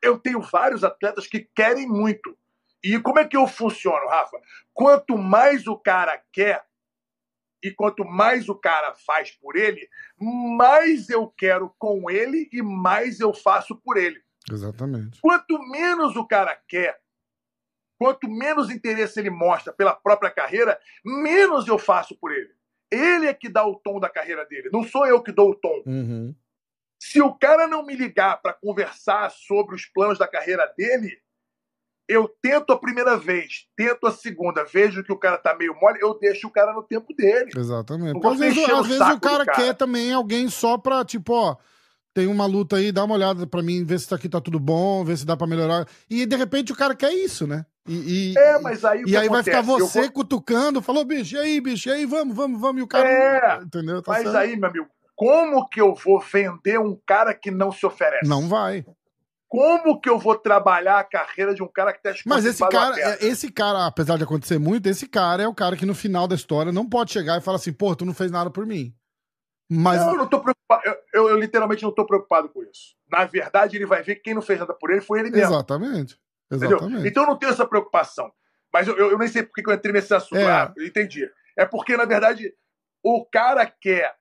Eu tenho vários atletas que querem muito. E como é que eu funciono, Rafa? Quanto mais o cara quer e quanto mais o cara faz por ele, mais eu quero com ele e mais eu faço por ele. Exatamente. Quanto menos o cara quer, quanto menos interesse ele mostra pela própria carreira, menos eu faço por ele. Ele é que dá o tom da carreira dele, não sou eu que dou o tom. Uhum. Se o cara não me ligar para conversar sobre os planos da carreira dele, eu tento a primeira vez, tento a segunda, vejo que o cara tá meio mole, eu deixo o cara no tempo dele. Exatamente. Porque às vezes, às vezes o cara, cara, quer também alguém só pra, tipo, ó, tem uma luta aí, dá uma olhada pra mim, ver se isso aqui tá tudo bom, ver se dá pra melhorar. E de repente o cara quer isso, né? E, e é, mas aí E aí acontece? vai ficar você cutucando, falou, bicho, e aí, bicho, e aí, vamos, vamos, vamos. E o cara. É, entendeu? Tá mas certo. aí, meu amigo, como que eu vou vender um cara que não se oferece? Não vai. Como que eu vou trabalhar a carreira de um cara que está Mas esse cara, é, esse cara, apesar de acontecer muito, esse cara é o cara que no final da história não pode chegar e falar assim, pô, tu não fez nada por mim. Mas... Não, eu não tô preocupado. Eu, eu, eu literalmente não tô preocupado com isso. Na verdade, ele vai ver que quem não fez nada por ele foi ele mesmo. Exatamente. Exatamente. Entendeu? Então eu não tenho essa preocupação. Mas eu, eu, eu nem sei por que eu entrei nesse assunto. É. Ah, entendi. É porque, na verdade, o cara quer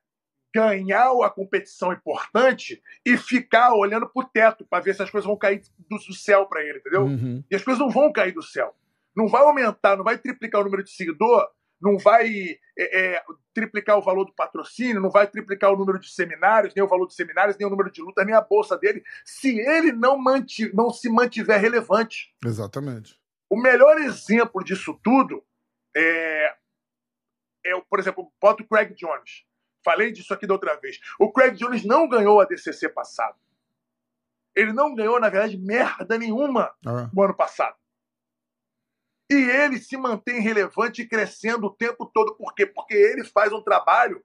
ganhar a competição importante e ficar olhando pro teto para ver se as coisas vão cair do, céu para ele, entendeu? Uhum. E as coisas não vão cair do céu. Não vai aumentar, não vai triplicar o número de seguidor, não vai é, é, triplicar o valor do patrocínio, não vai triplicar o número de seminários, nem o valor dos seminários, nem o número de lutas, nem a bolsa dele, se ele não, manti não se mantiver relevante. Exatamente. O melhor exemplo disso tudo é, é por exemplo, bota o Craig Jones. Falei disso aqui da outra vez. O Craig Jones não ganhou a DCC passado. Ele não ganhou, na verdade, merda nenhuma ah. no ano passado. E ele se mantém relevante e crescendo o tempo todo. Por quê? Porque ele faz um trabalho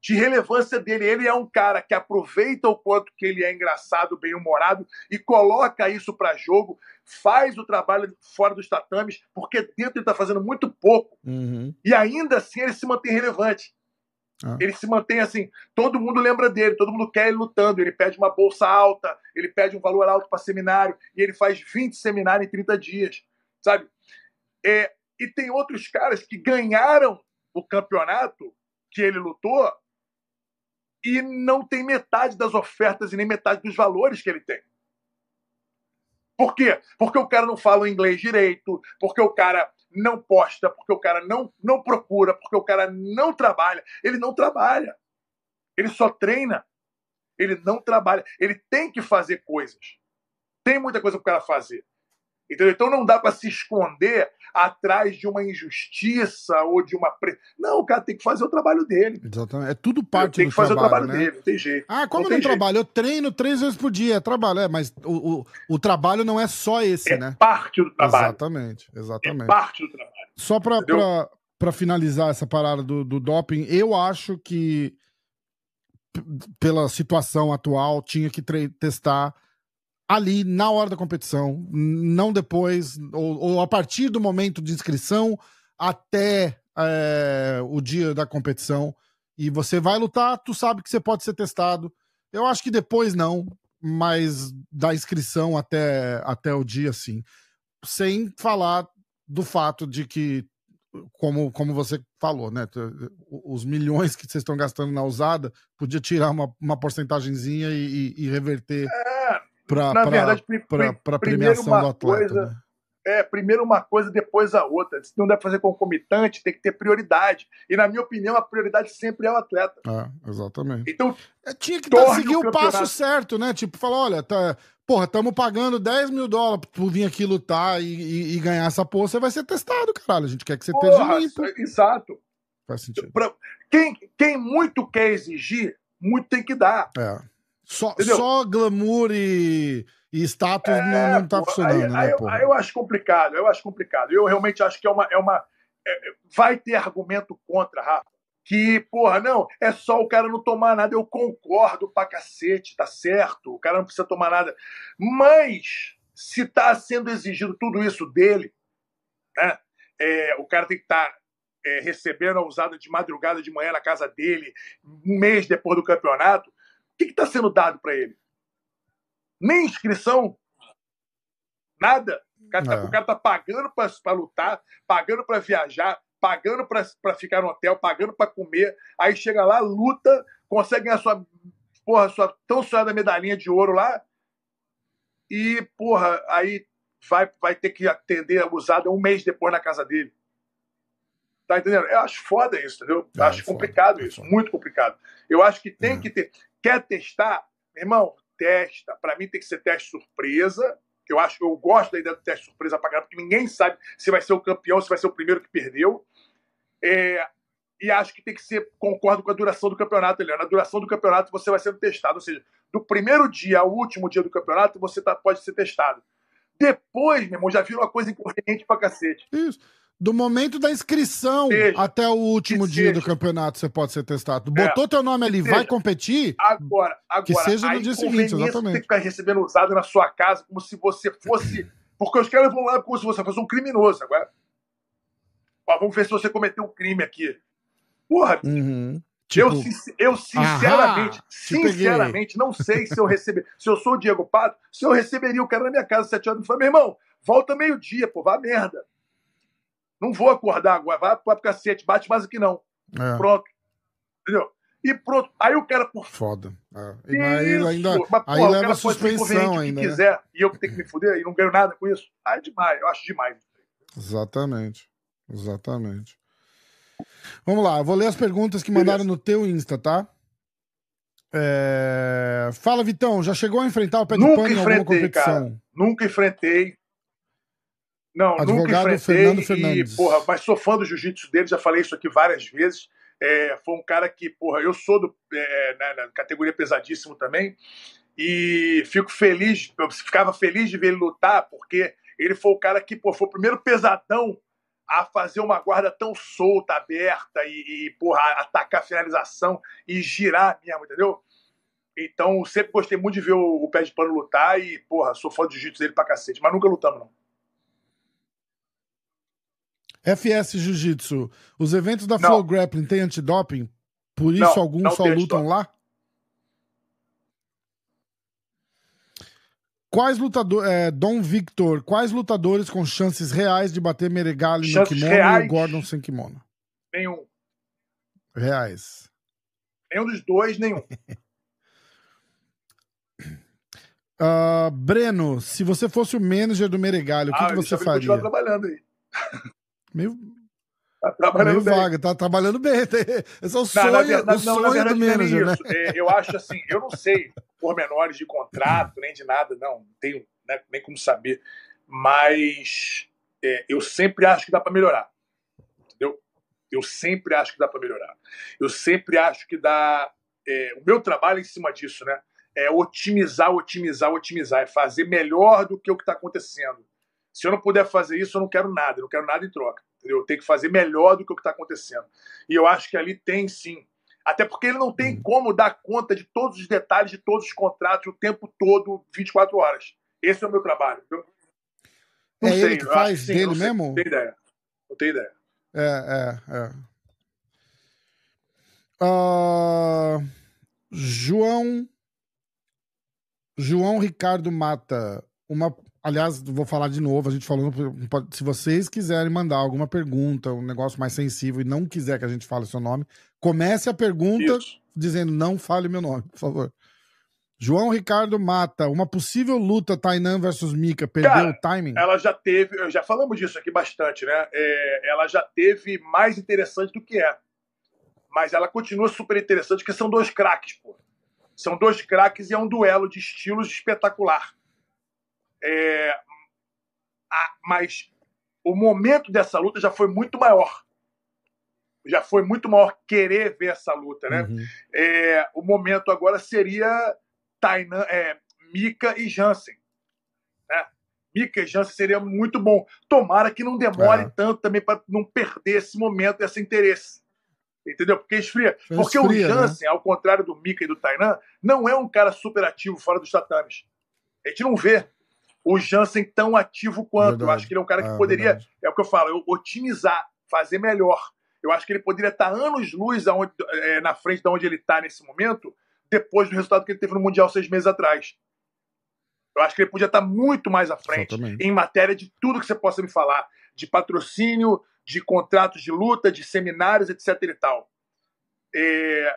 de relevância dele. Ele é um cara que aproveita o quanto que ele é engraçado, bem-humorado e coloca isso para jogo, faz o trabalho fora dos tatames, porque dentro ele está fazendo muito pouco. Uhum. E ainda assim ele se mantém relevante. Ah. Ele se mantém assim, todo mundo lembra dele, todo mundo quer ele lutando. Ele pede uma bolsa alta, ele pede um valor alto para seminário, e ele faz 20 seminários em 30 dias, sabe? É, e tem outros caras que ganharam o campeonato que ele lutou e não tem metade das ofertas e nem metade dos valores que ele tem. Por quê? Porque o cara não fala inglês direito, porque o cara não posta, porque o cara não, não procura, porque o cara não trabalha. Ele não trabalha. Ele só treina. Ele não trabalha. Ele tem que fazer coisas. Tem muita coisa para o cara fazer. Entendeu? Então não dá para se esconder atrás de uma injustiça ou de uma. Pre... Não, o cara tem que fazer o trabalho dele. Exatamente. É tudo parte tem do trabalho. Tem que fazer trabalho, o trabalho né? dele, não tem jeito. Ah, como não não trabalho? Eu treino três vezes por dia, é trabalho, é, mas o, o, o trabalho não é só esse, é né? Parte do trabalho. Exatamente, exatamente. É parte do trabalho. Só para finalizar essa parada do, do doping, eu acho que pela situação atual tinha que testar ali na hora da competição, não depois, ou, ou a partir do momento de inscrição até é, o dia da competição. E você vai lutar, tu sabe que você pode ser testado. Eu acho que depois não, mas da inscrição até, até o dia, sim. Sem falar do fato de que, como, como você falou, né? Os milhões que vocês estão gastando na usada, podia tirar uma, uma porcentagemzinha e, e, e reverter. É pra, na pra, verdade, pra premiação do atleta. Coisa, né? É, primeiro uma coisa, depois a outra. Se não deve fazer concomitante, tem que ter prioridade. E, na minha opinião, a prioridade sempre é o atleta. É, exatamente. Então, é, tinha que tá, seguir o, o passo certo, né? Tipo, falar, olha, tá, porra, estamos pagando 10 mil dólares pra vir aqui lutar e, e, e, ganhar essa porra, você vai ser testado, caralho. A gente quer que você porra, esteja limpo. Exato. Faz sentido. Pra, quem, quem muito quer exigir, muito tem que dar. É. Só, só glamour e, e status é, não, não tá funcionando, aí, né, aí, aí, eu acho complicado, eu acho complicado. Eu realmente acho que é uma. É uma é, vai ter argumento contra, Rafa. Que, porra, não, é só o cara não tomar nada. Eu concordo pra cacete, tá certo. O cara não precisa tomar nada. Mas, se tá sendo exigido tudo isso dele, né? É, o cara tem que estar tá, é, recebendo a usada de madrugada de manhã na casa dele, um mês depois do campeonato que está sendo dado para ele? Nem inscrição? Nada. O cara está é. tá pagando para lutar, pagando para viajar, pagando para ficar no hotel, pagando para comer. Aí chega lá, luta, consegue ganhar sua, porra, sua tão sonhada medalhinha de ouro lá. E, porra, aí vai, vai ter que atender a usada um mês depois na casa dele. Tá entendendo? Eu acho foda isso, entendeu? É, acho complicado é isso, muito complicado. Eu acho que tem é. que ter. Quer testar? Irmão, testa. Para mim tem que ser teste surpresa, Eu acho, eu gosto da ideia do teste surpresa caramba, porque ninguém sabe se vai ser o campeão, se vai ser o primeiro que perdeu. É, e acho que tem que ser, concordo com a duração do campeonato, Eliana. Na duração do campeonato você vai sendo testado, ou seja, do primeiro dia ao último dia do campeonato você tá, pode ser testado. Depois, meu irmão, já vira uma coisa inconveniente pra cacete. Isso. Do momento da inscrição Seja. até o último dia do seja. campeonato você pode ser testado. É. Botou teu nome ali, vai competir? Agora, agora Que seja no dia seguinte, exatamente. que ficar recebendo usado na sua casa como se você fosse. Porque os caras vão lá como se você fosse um criminoso. Agora, ó, vamos ver se você cometeu um crime aqui. Porra, Uhum. Tipo, eu, eu sinceramente, Ahá, sinceramente, não sei se eu receber. se eu sou o Diego Pato, se eu receberia o cara na minha casa às sete horas da manhã. Meu irmão, volta meio-dia, pô, vá merda. Não vou acordar agora, vai pro cacete, bate mais aqui não. é, Pronto. Entendeu? E pronto. Aí o cara, por foda. É. E aí isso? ainda, Mas, aí porra, o leva cara suspensão ainda, que né? quiser e eu que tenho que me fuder e não ganho nada com isso. Ah, é demais, eu acho demais. Exatamente. Exatamente. Vamos lá, eu vou ler as perguntas que mandaram no teu Insta, tá? É, Fala, Vitão, já chegou a enfrentar o pé de Nunca pano em alguma enfrentei, competição? Nunca enfrentei. Não, nunca Advogado enfrentei. Fernando e, Fernandes. porra, mas sou fã do jiu-jitsu dele, já falei isso aqui várias vezes. É, foi um cara que, porra, eu sou do, é, na, na categoria pesadíssimo também. E fico feliz, eu ficava feliz de ver ele lutar, porque ele foi o cara que, pô, foi o primeiro pesadão a fazer uma guarda tão solta, aberta e, e porra, atacar a finalização e girar mesmo, entendeu? Então, sempre gostei muito de ver o, o pé de pano lutar e, porra, sou fã do jiu-jitsu dele pra cacete, mas nunca lutamos, não. FS Jiu-Jitsu, os eventos da Não. Flow Grappling têm antidoping? Por isso Não, alguns não só lutam lá? Quais lutadores. É, Dom Victor, quais lutadores com chances reais de bater Meregali no kimono e reais? o Gordon sem kimono? Nenhum. Reais. Nenhum dos dois, nenhum. [LAUGHS] Ah, Breno, se você fosse o manager do Meregali, o que, ah, que você faria? trabalhando aí. [LAUGHS] Meio, Tá trabalhando meio bem. vaga, tá trabalhando bem. [LAUGHS] Esse é o Não, sonho, na verdade, o não, sonho na verdade do não é nem manager, né? É, eu acho assim, eu não sei pormenores de contrato, nem de nada, não. Não tenho né, nem como saber. Mas é, eu sempre acho que dá para melhorar. Entendeu? Eu sempre acho que dá para melhorar. Eu sempre acho que dá. é, o meu trabalho é em cima disso, né? É otimizar, otimizar, otimizar. É fazer melhor do que o que está acontecendo. Se eu não puder fazer isso, eu não quero nada. Eu não quero nada em troca. Entendeu? Eu tenho que fazer melhor do que o que está acontecendo. E eu acho que ali tem sim. Até porque ele não tem como dar conta de todos os detalhes de todos os contratos o tempo todo, 24 horas. Esse é o meu trabalho. Eu É ele que faz dele não sei, mesmo? Não tenho ideia. Não tenho ideia. É, é, é. Ah, João. João Ricardo Mata. Uma. Aliás, vou falar de novo. A gente falou. Se vocês quiserem mandar alguma pergunta, um negócio mais sensível e não quiser que a gente fale seu nome, comece a pergunta Isso. dizendo não fale meu nome, por favor. João Ricardo Mata. Uma possível luta Tainan versus Mika. Perdeu Cara, o timing? Ela já teve, já falamos disso aqui bastante, né? É, ela já teve mais interessante do que é. Mas ela continua super interessante, porque são dois craques, pô. São dois craques e é um duelo de estilos espetacular. É, a- mas o momento dessa luta já foi muito maior. Já foi muito maior querer ver essa luta, né? Uhum. É, o momento agora seria Tainan, é, Mika e Jansen. Né? Mika e Jansen seria muito bom. Tomara que não demore É. tanto também para não perder esse momento, esse interesse. Entendeu? Porque esfria. Porque Esfria, o né? Jansen, ao contrário do Mika e do Tainan, não é um cara super ativo fora dos tatames. A gente não vê o Jansen tão ativo quanto. Eu Verdade. acho que ele é um cara que É, poderia verdade. é o que eu falo, eu otimizar, fazer melhor. Eu acho que ele poderia estar anos-luz é, na frente de onde ele está nesse momento, depois do resultado que ele teve no Mundial seis meses atrás. Eu acho que ele podia estar muito mais à frente Exatamente. em matéria de tudo que você possa me falar, de patrocínio, de contratos de luta, de seminários, etc. e tal. É,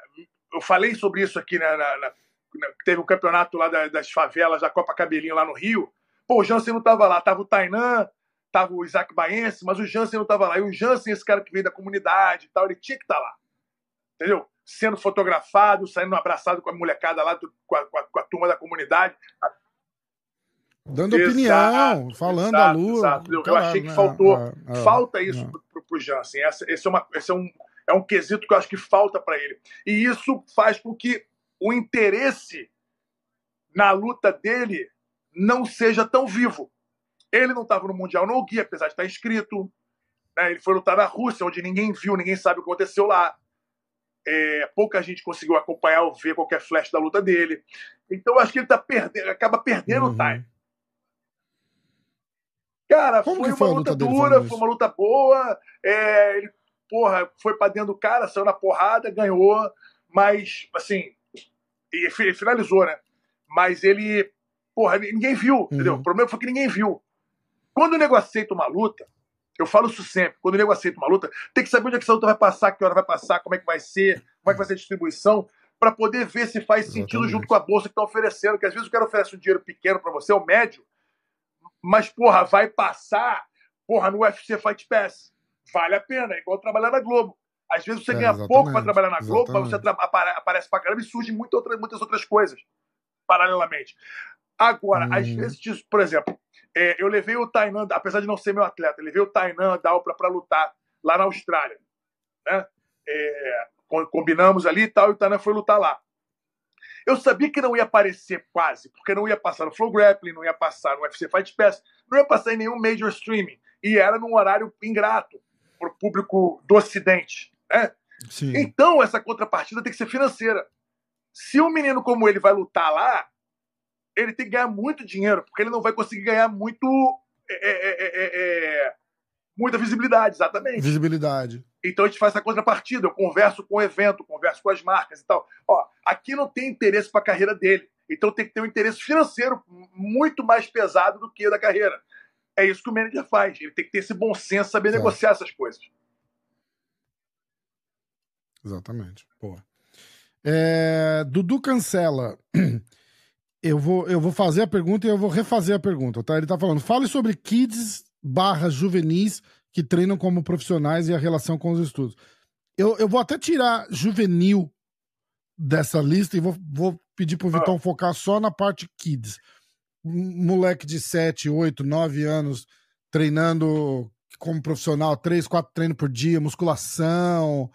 eu falei sobre isso aqui na, na- na- na- teve um campeonato lá da- das favelas da Copa Cabelinho lá no Rio. Pô, o Jansen não estava lá, tava o Tainan, tava o Isaac Baense, mas o Jansen não estava lá. E o Jansen, esse cara que veio da comunidade e tal, ele tinha que estar lá. Entendeu? Sendo fotografado, saindo abraçado com a molecada lá, com, a, com a- com a turma da comunidade. Dando exato, opinião, falando exato, a lua. Exato. Eu, achei que né? faltou. Ah, ah, falta isso ah. pro, pro Jansen. Essa, esse, é uma, esse é, um, é um quesito que eu acho que falta para ele. E isso faz com que o interesse na luta dele não seja tão vivo. Ele não estava no Mundial no Gui, apesar de estar inscrito. Né? Ele foi lutar na Rússia, onde ninguém viu, ninguém sabe o que aconteceu lá. É, pouca gente conseguiu acompanhar ou ver qualquer flash da luta dele. Então acho que ele tá perdendo, acaba perdendo uhum. o time. Cara, Como foi uma foi luta, dura, foi uma luta boa. É, ele, porra, foi pra dentro do cara, saiu na porrada, ganhou. Mas, assim, e finalizou, né? Mas ele, porra, ninguém viu, uhum. entendeu? O problema foi que ninguém viu. Quando o nego aceita uma luta, eu falo isso sempre, quando o nego aceita uma luta, tem que saber onde é que essa luta vai passar, que hora vai passar, como é que vai ser, como é que vai ser a distribuição, para poder ver se faz sentido Exatamente. junto com a bolsa que está oferecendo. Que às vezes o cara oferece um dinheiro pequeno para você, o médio, mas, porra, vai passar, porra, no UFC Fight Pass. Vale a pena, é igual trabalhar na Globo. Às vezes você é, ganha pouco para trabalhar na Globo, mas você aparece pra caramba e surge muita outra, muitas outras coisas, paralelamente. Agora, hum. às vezes, por exemplo, é, eu levei o Tainan, apesar de não ser meu atleta, eu levei o Tainan Dalpra para lutar lá na Austrália. Né? É, combinamos ali e tal, e o Tainan foi lutar lá. Eu sabia que não ia aparecer quase, porque não ia passar no Flow Grappling, não ia passar no UFC Fight Pass, não ia passar em nenhum major streaming. E era num horário ingrato para o público do Ocidente. Né? Então, essa contrapartida tem que ser financeira. Se um menino como ele vai lutar lá, ele tem que ganhar muito dinheiro, porque ele não vai conseguir ganhar muito. É, é, é, é, muita visibilidade, exatamente. Visibilidade. Então a gente faz essa contrapartida. Eu converso com o evento, converso com as marcas e tal. Ó, aqui não tem interesse para a carreira dele. Então tem que ter um interesse financeiro muito mais pesado do que o da carreira. É isso que o manager faz. Ele tem que ter esse bom senso, saber negociar essas coisas. Exatamente. Boa. É, Dudu cancela. [CLEARS THROAT] Eu vou, eu vou fazer a pergunta e eu vou refazer a pergunta, tá? Ele tá falando, fale sobre kids barra juvenis que treinam como profissionais e a relação com os estudos. Eu, eu vou até tirar juvenil dessa lista e vou, vou pedir pro Vitão ah. focar só na parte kids. Moleque de 7, 8, 9 anos treinando como profissional, 3, 4 treinos por dia, musculação,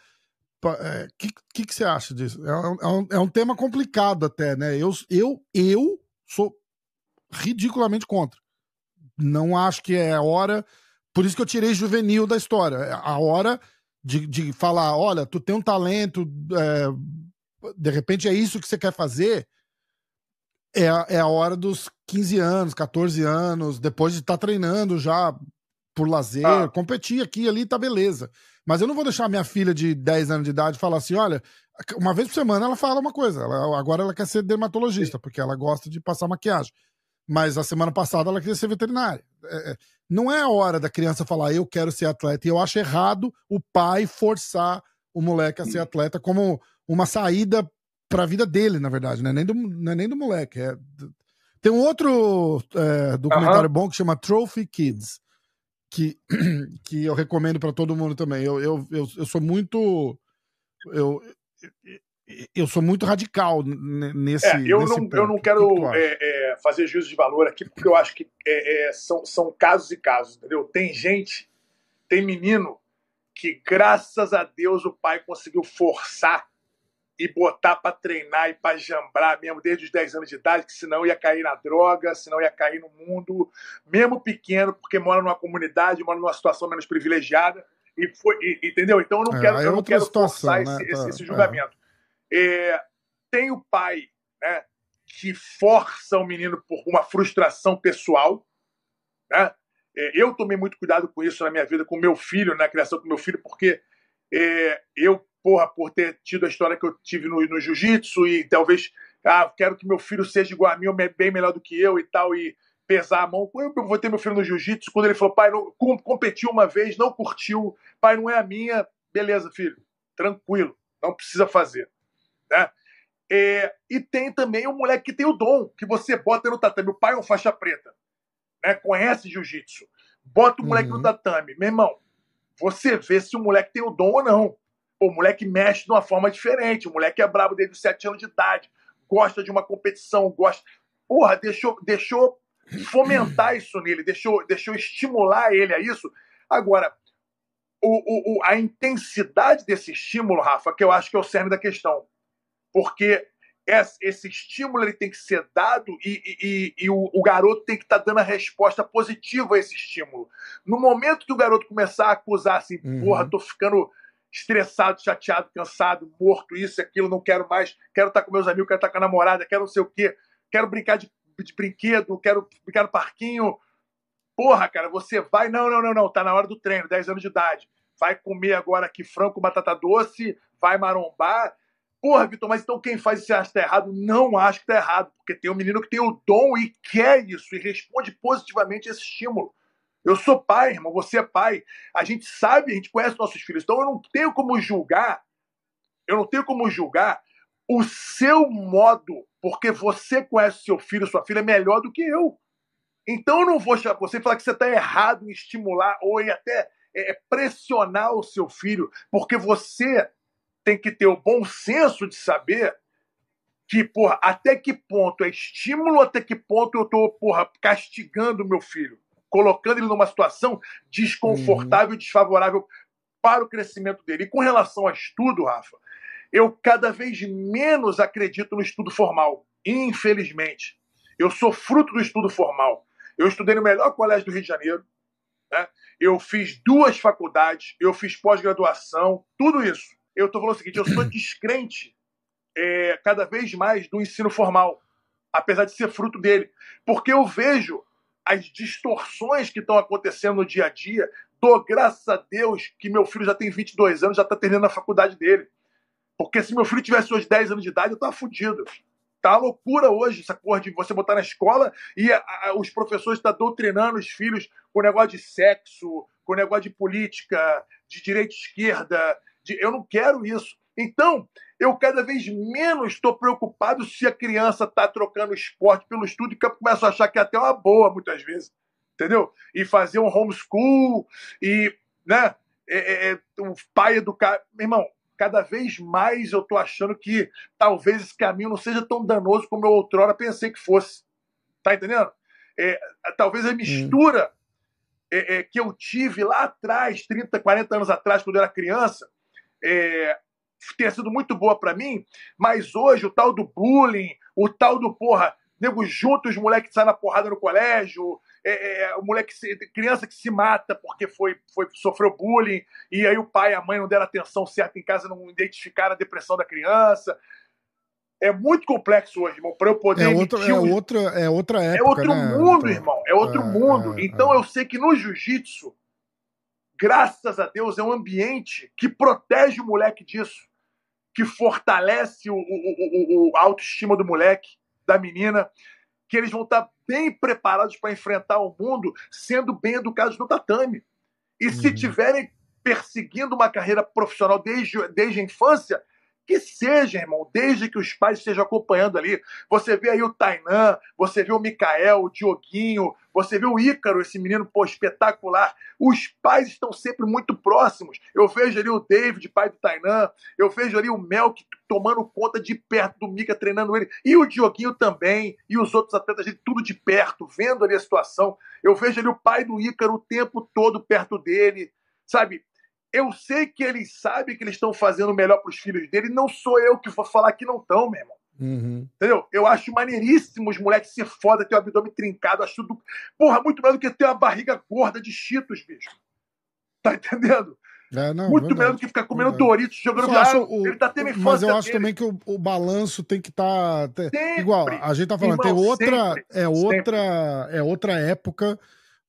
o é, que, que, que, você acha disso? É, é, um, é um tema complicado até, né? Eu, eu, eu sou ridiculamente contra. Não acho que é a hora. Por isso que eu tirei juvenil da história. É a hora de, de falar: olha, tu tem um talento, é, de repente é isso que você quer fazer. É, é a hora dos 15 anos, 14 anos, depois de estar tá treinando já por lazer, ah. competir aqui e ali, tá beleza. Mas eu não vou deixar minha filha de 10 anos de idade falar assim: olha, uma vez por semana ela fala uma coisa. Ela, agora ela quer ser dermatologista, porque ela gosta de passar maquiagem. Mas a semana passada ela queria ser veterinária. É, é, não é a hora da criança falar, eu quero ser atleta. E eu acho errado o pai forçar o moleque a ser atleta como uma saída para a vida dele, na verdade. Não é nem do, não é nem do moleque. É... Tem um outro é, documentário bom que chama Trophy Kids que, [CLEARS THROAT] que eu recomendo para todo mundo também. Eu, eu, eu, eu sou muito. Eu, eu sou muito radical nesse. É, eu, nesse não, ponto. eu não quero é, é, fazer juízo de valor aqui, porque eu acho que é, é, são, são casos e casos, entendeu? Tem gente, tem menino que, graças a Deus, o pai conseguiu forçar e botar para treinar e para jambrar mesmo desde os 10 anos de idade, que senão ia cair na droga, senão ia cair no mundo, mesmo pequeno, porque mora numa comunidade, mora numa situação menos privilegiada. E foi, e, entendeu? Então eu não é, quero, eu não quero situação, forçar né? esse, esse, esse, julgamento. É. É, tem o pai né, que força o menino por uma frustração pessoal. Né? É, eu tomei muito cuidado com isso na minha vida, com meu filho, na criação com meu filho, porque é, eu porra, por ter tido a história que eu tive no, no jiu-jitsu e talvez, ah, quero que meu filho seja igual a mim, ou bem melhor do que eu e tal, e pesar a mão. Eu vou ter meu filho no jiu-jitsu, quando ele falou, pai, não, competiu uma vez, não curtiu, pai, não é a minha, beleza, filho, tranquilo, não precisa fazer. Né? É, e tem também o moleque que tem o dom, que você bota no tatame. O pai é um faixa preta, né? conhece jiu-jitsu. Bota o moleque uhum. no tatame. Meu irmão, você vê se o moleque tem o dom ou não. O moleque mexe de uma forma diferente. O moleque é brabo desde os 7 anos de idade. Gosta de uma competição, gosta. Porra, deixou, deixou fomentar isso nele, deixa eu estimular ele a isso. Agora, o, o, a intensidade desse estímulo, Rafa, que eu acho que é o cerne da questão. Porque esse estímulo ele tem que ser dado e, e, e o, o, garoto tem que estar tá dando a resposta positiva a esse estímulo. No momento que o garoto começar a acusar assim, uhum. porra, tô ficando estressado, chateado, cansado, morto, isso, aquilo, não quero mais, quero estar tá com meus amigos, quero estar tá com a namorada, quero não sei o quê, quero brincar de, de brinquedo, quero brincar no parquinho. Porra, cara, você vai, não, não, não, não, tá na hora do treino, 10 anos de idade. Vai comer agora aqui frango batata doce, vai marombar Porra, Vitor, mas então quem faz isso acha que tá errado? Não acho que tá errado, porque tem um menino que tem o dom e quer isso e responde positivamente a esse estímulo. Eu sou pai, irmão, você é pai. A gente sabe, a gente conhece nossos filhos, então eu não tenho como julgar, eu não tenho como julgar o seu modo, porque você conhece seu filho, sua filha melhor do que eu. Então eu não vou chamar você e falar que você está errado em estimular ou em até é, pressionar o seu filho, porque você tem que ter o bom senso de saber que, porra, até que ponto é estímulo, até que ponto eu tô, porra, castigando meu filho, colocando ele numa situação desconfortável e uhum. desfavorável para o crescimento dele. E com relação a estudo, Rafa, eu cada vez menos acredito no estudo formal, infelizmente. Eu sou fruto do estudo formal. Eu estudei no melhor colégio do Rio de Janeiro, né? eu fiz duas faculdades, eu fiz pós-graduação, tudo isso eu estou falando o seguinte: eu sou [COUGHS] descrente é, cada vez mais do ensino formal, apesar de ser fruto dele, porque eu vejo as distorções que estão acontecendo no dia a dia. Dou graças a Deus que meu filho já tem 22 anos, já está terminando a faculdade dele. Porque se meu filho tivesse hoje 10 anos de idade, eu estava fudido. Tá loucura hoje essa porra de você botar na escola e a, a, os professores estão tá doutrinando os filhos com negócio de sexo, com negócio de política, de direita esquerda, de, eu não quero isso. Então, eu cada vez menos estou preocupado se a criança está trocando esporte pelo estudo, que eu começo a achar que é até uma boa, muitas vezes. Entendeu? E fazer um homeschool, e, né? É, é, é um pai educar. Meu irmão, cada vez mais eu estou achando que talvez esse caminho não seja tão danoso como eu outrora pensei que fosse. Tá entendendo? É, talvez a mistura é, é, que eu tive lá atrás, 30, 40 anos atrás, quando eu era criança, é, tenha sido muito boa para mim, mas hoje o tal do bullying, o tal do porra, nego junto os moleques saem na porrada no colégio, é, é, o moleque, criança que se mata porque foi, foi sofreu bullying, e aí o pai e a mãe não deram atenção certa em casa, não identificaram a depressão da criança. É muito complexo hoje, irmão, para eu poder. É, outra, é, outra, é outra época. É outro né? mundo, irmão. É outro é, mundo. É, então eu sei que no jiu-jitsu graças a Deus, é um ambiente que protege o moleque disso, que fortalece o, o, o, a autoestima do moleque, da menina, que eles vão estar bem preparados para enfrentar o mundo, sendo bem educados no tatame. E se uhum. tiverem perseguindo uma carreira profissional desde, desde a infância, que seja, irmão, desde que os pais estejam acompanhando ali. Você vê aí o Tainan, você vê o Mikael, o Dioguinho, você vê o Ícaro, esse menino pô, espetacular. Os pais estão sempre muito próximos. Eu vejo ali o David, pai do Tainan, eu vejo ali o Melk tomando conta de perto do Mika, treinando ele, e o Dioguinho também, e os outros atletas ali, tudo de perto, vendo ali a situação. Eu vejo ali o pai do Ícaro o tempo todo perto dele, sabe? Eu sei que eles sabem que eles estão fazendo o melhor para os filhos dele, não sou eu que vou falar que não estão, meu irmão. Uhum. Entendeu? Eu acho maneiríssimo os moleques ser foda, ter o abdômen trincado. Acho tudo. Porra, muito melhor do que ter uma barriga gorda de cheetos, bicho. Tá entendendo? É, não, muito melhor do que ficar comendo verdade. Doritos jogando viado. Ele tá tendo infância Mas eu acho dele. também que o, o balanço tem que estar. Tá, igual, a gente tá falando, Irmão, tem outra. Sempre, é outra. Sempre. É outra época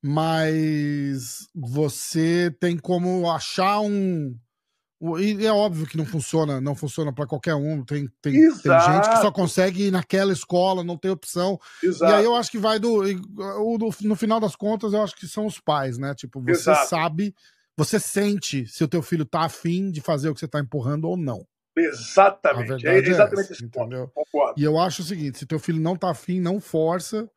mas você tem como achar um. E é óbvio que não funciona, não funciona para qualquer um. Tem, tem, tem, gente que só consegue ir naquela escola, não tem opção. Exato. E aí eu acho que vai do, No final das contas, eu acho que são os pais, né? Tipo, você Exato. sabe, você sente se o teu filho tá afim de fazer o que você tá empurrando ou não. Exatamente. É, é exatamente é esse entendeu? Ponto. E eu acho o seguinte: se teu filho não tá afim, não força.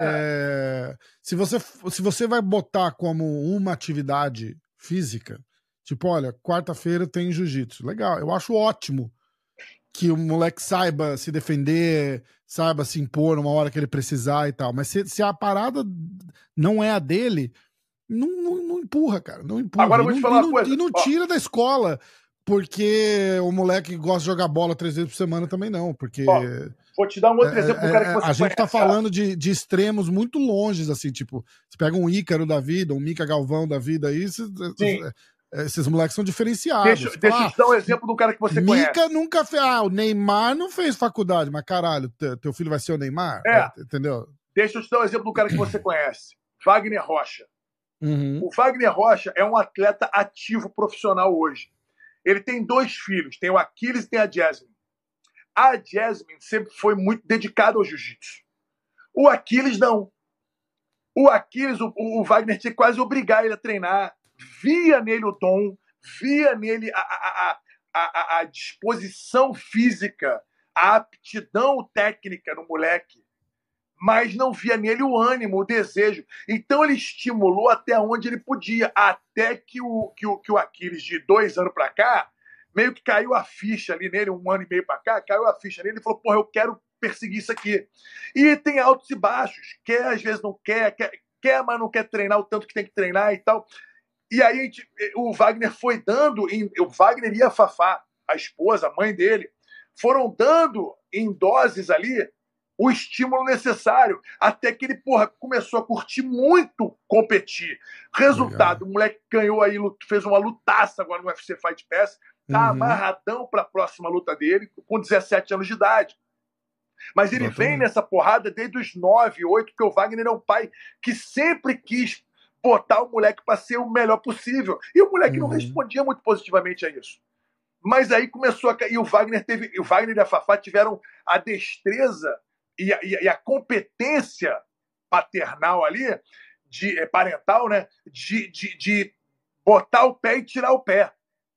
É, se, você, se você vai botar como uma atividade física, tipo, olha, quarta-feira tem jiu-jitsu. Legal, eu acho ótimo que o moleque saiba se defender, saiba se impor numa hora que ele precisar e tal. Mas se, se a parada não é a dele, não, não, não empurra, cara. Não empurra. Agora eu vou te falar uma coisa. E não tira da escola porque o moleque gosta de jogar bola três vezes por semana também não, porque... Ó, vou te dar um outro é, exemplo do cara que é, você A gente conhece, tá falando de, de extremos muito longes, assim, tipo, você pega um Ícaro da vida, um Mica Galvão da vida aí, você, esses moleques são diferenciados. Deixa, deixa eu te dar um exemplo do cara que você conhece. Mica nunca fez. Ah, o Neymar não fez faculdade, mas caralho, teu filho vai ser o Neymar? É. Entendeu? Deixa eu te dar um exemplo do cara que você conhece. Wagner Rocha. Uhum. O Wagner Rocha é um atleta ativo profissional hoje. Ele tem dois filhos, tem o Aquiles e tem a Jasmine. A Jasmine sempre foi muito dedicada ao jiu-jitsu. O Aquiles não. O Aquiles, o, o, Wagner tinha que quase obrigar ele a treinar. Via nele o dom, via nele a, a, a, a disposição física, a aptidão técnica no moleque mas não via nele o ânimo, o desejo. Então ele estimulou até onde ele podia, até que o, que o, que o Aquiles, de dois anos para cá, meio que caiu a ficha ali nele, um ano e meio para cá, caiu a ficha nele e falou: porra, eu quero perseguir isso aqui. E tem altos e baixos, quer, às vezes não quer, quer, quer mas não quer treinar o tanto que tem que treinar e tal. E aí gente, o Wagner foi dando, em, o Wagner e a Fafá, a esposa, a mãe dele, foram dando em doses ali o estímulo necessário, até que ele, porra, começou a curtir muito competir. Resultado, Legal. o moleque ganhou aí, fez uma lutaça agora no UFC Fight Pass, tá uhum. amarradão para a próxima luta dele, com 17 anos de idade. Mas ele Exatamente. vem nessa porrada desde os 9, 8, porque o Wagner é um pai que sempre quis botar o moleque para ser o melhor possível. E o moleque uhum. não respondia muito positivamente a isso. Mas aí começou a. E o Wagner teve. o Wagner e a Fafá tiveram a destreza e a, e a competência paternal ali, de é, parental, né? De, de, de botar o pé e tirar o pé.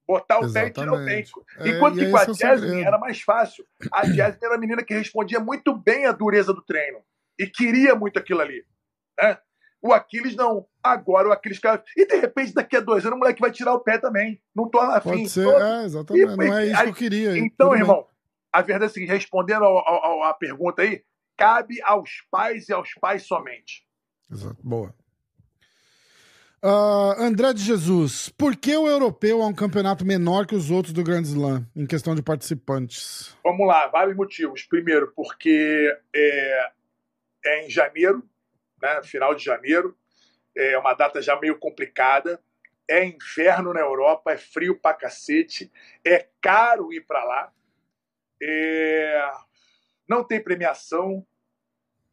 Botar o Exatamente. pé e tirar o pé. É, Enquanto que com a é Jasmine era mais fácil. A Jasmine era a menina que respondia muito bem à dureza do treino. E queria muito aquilo ali. Né? O Aquiles não. Agora o Aquiles cai. E de repente, daqui a dois anos, o moleque vai tirar o pé também. Não tô afim. Pode ser, é, exatamente. E, não é isso aí, que eu queria. Então, irmão, bem. a verdade é a seguinte: respondendo à pergunta aí, cabe aos pais e aos pais somente. Exato. Boa. Uh, André de Jesus, por que o europeu é um campeonato menor que os outros do Grand Slam, em questão de participantes? Vamos lá, vários motivos. Primeiro, porque é, é em janeiro, né, final de janeiro, é uma data já meio complicada. É inverno na Europa, é frio pra cacete, é caro ir para lá. É, não tem premiação.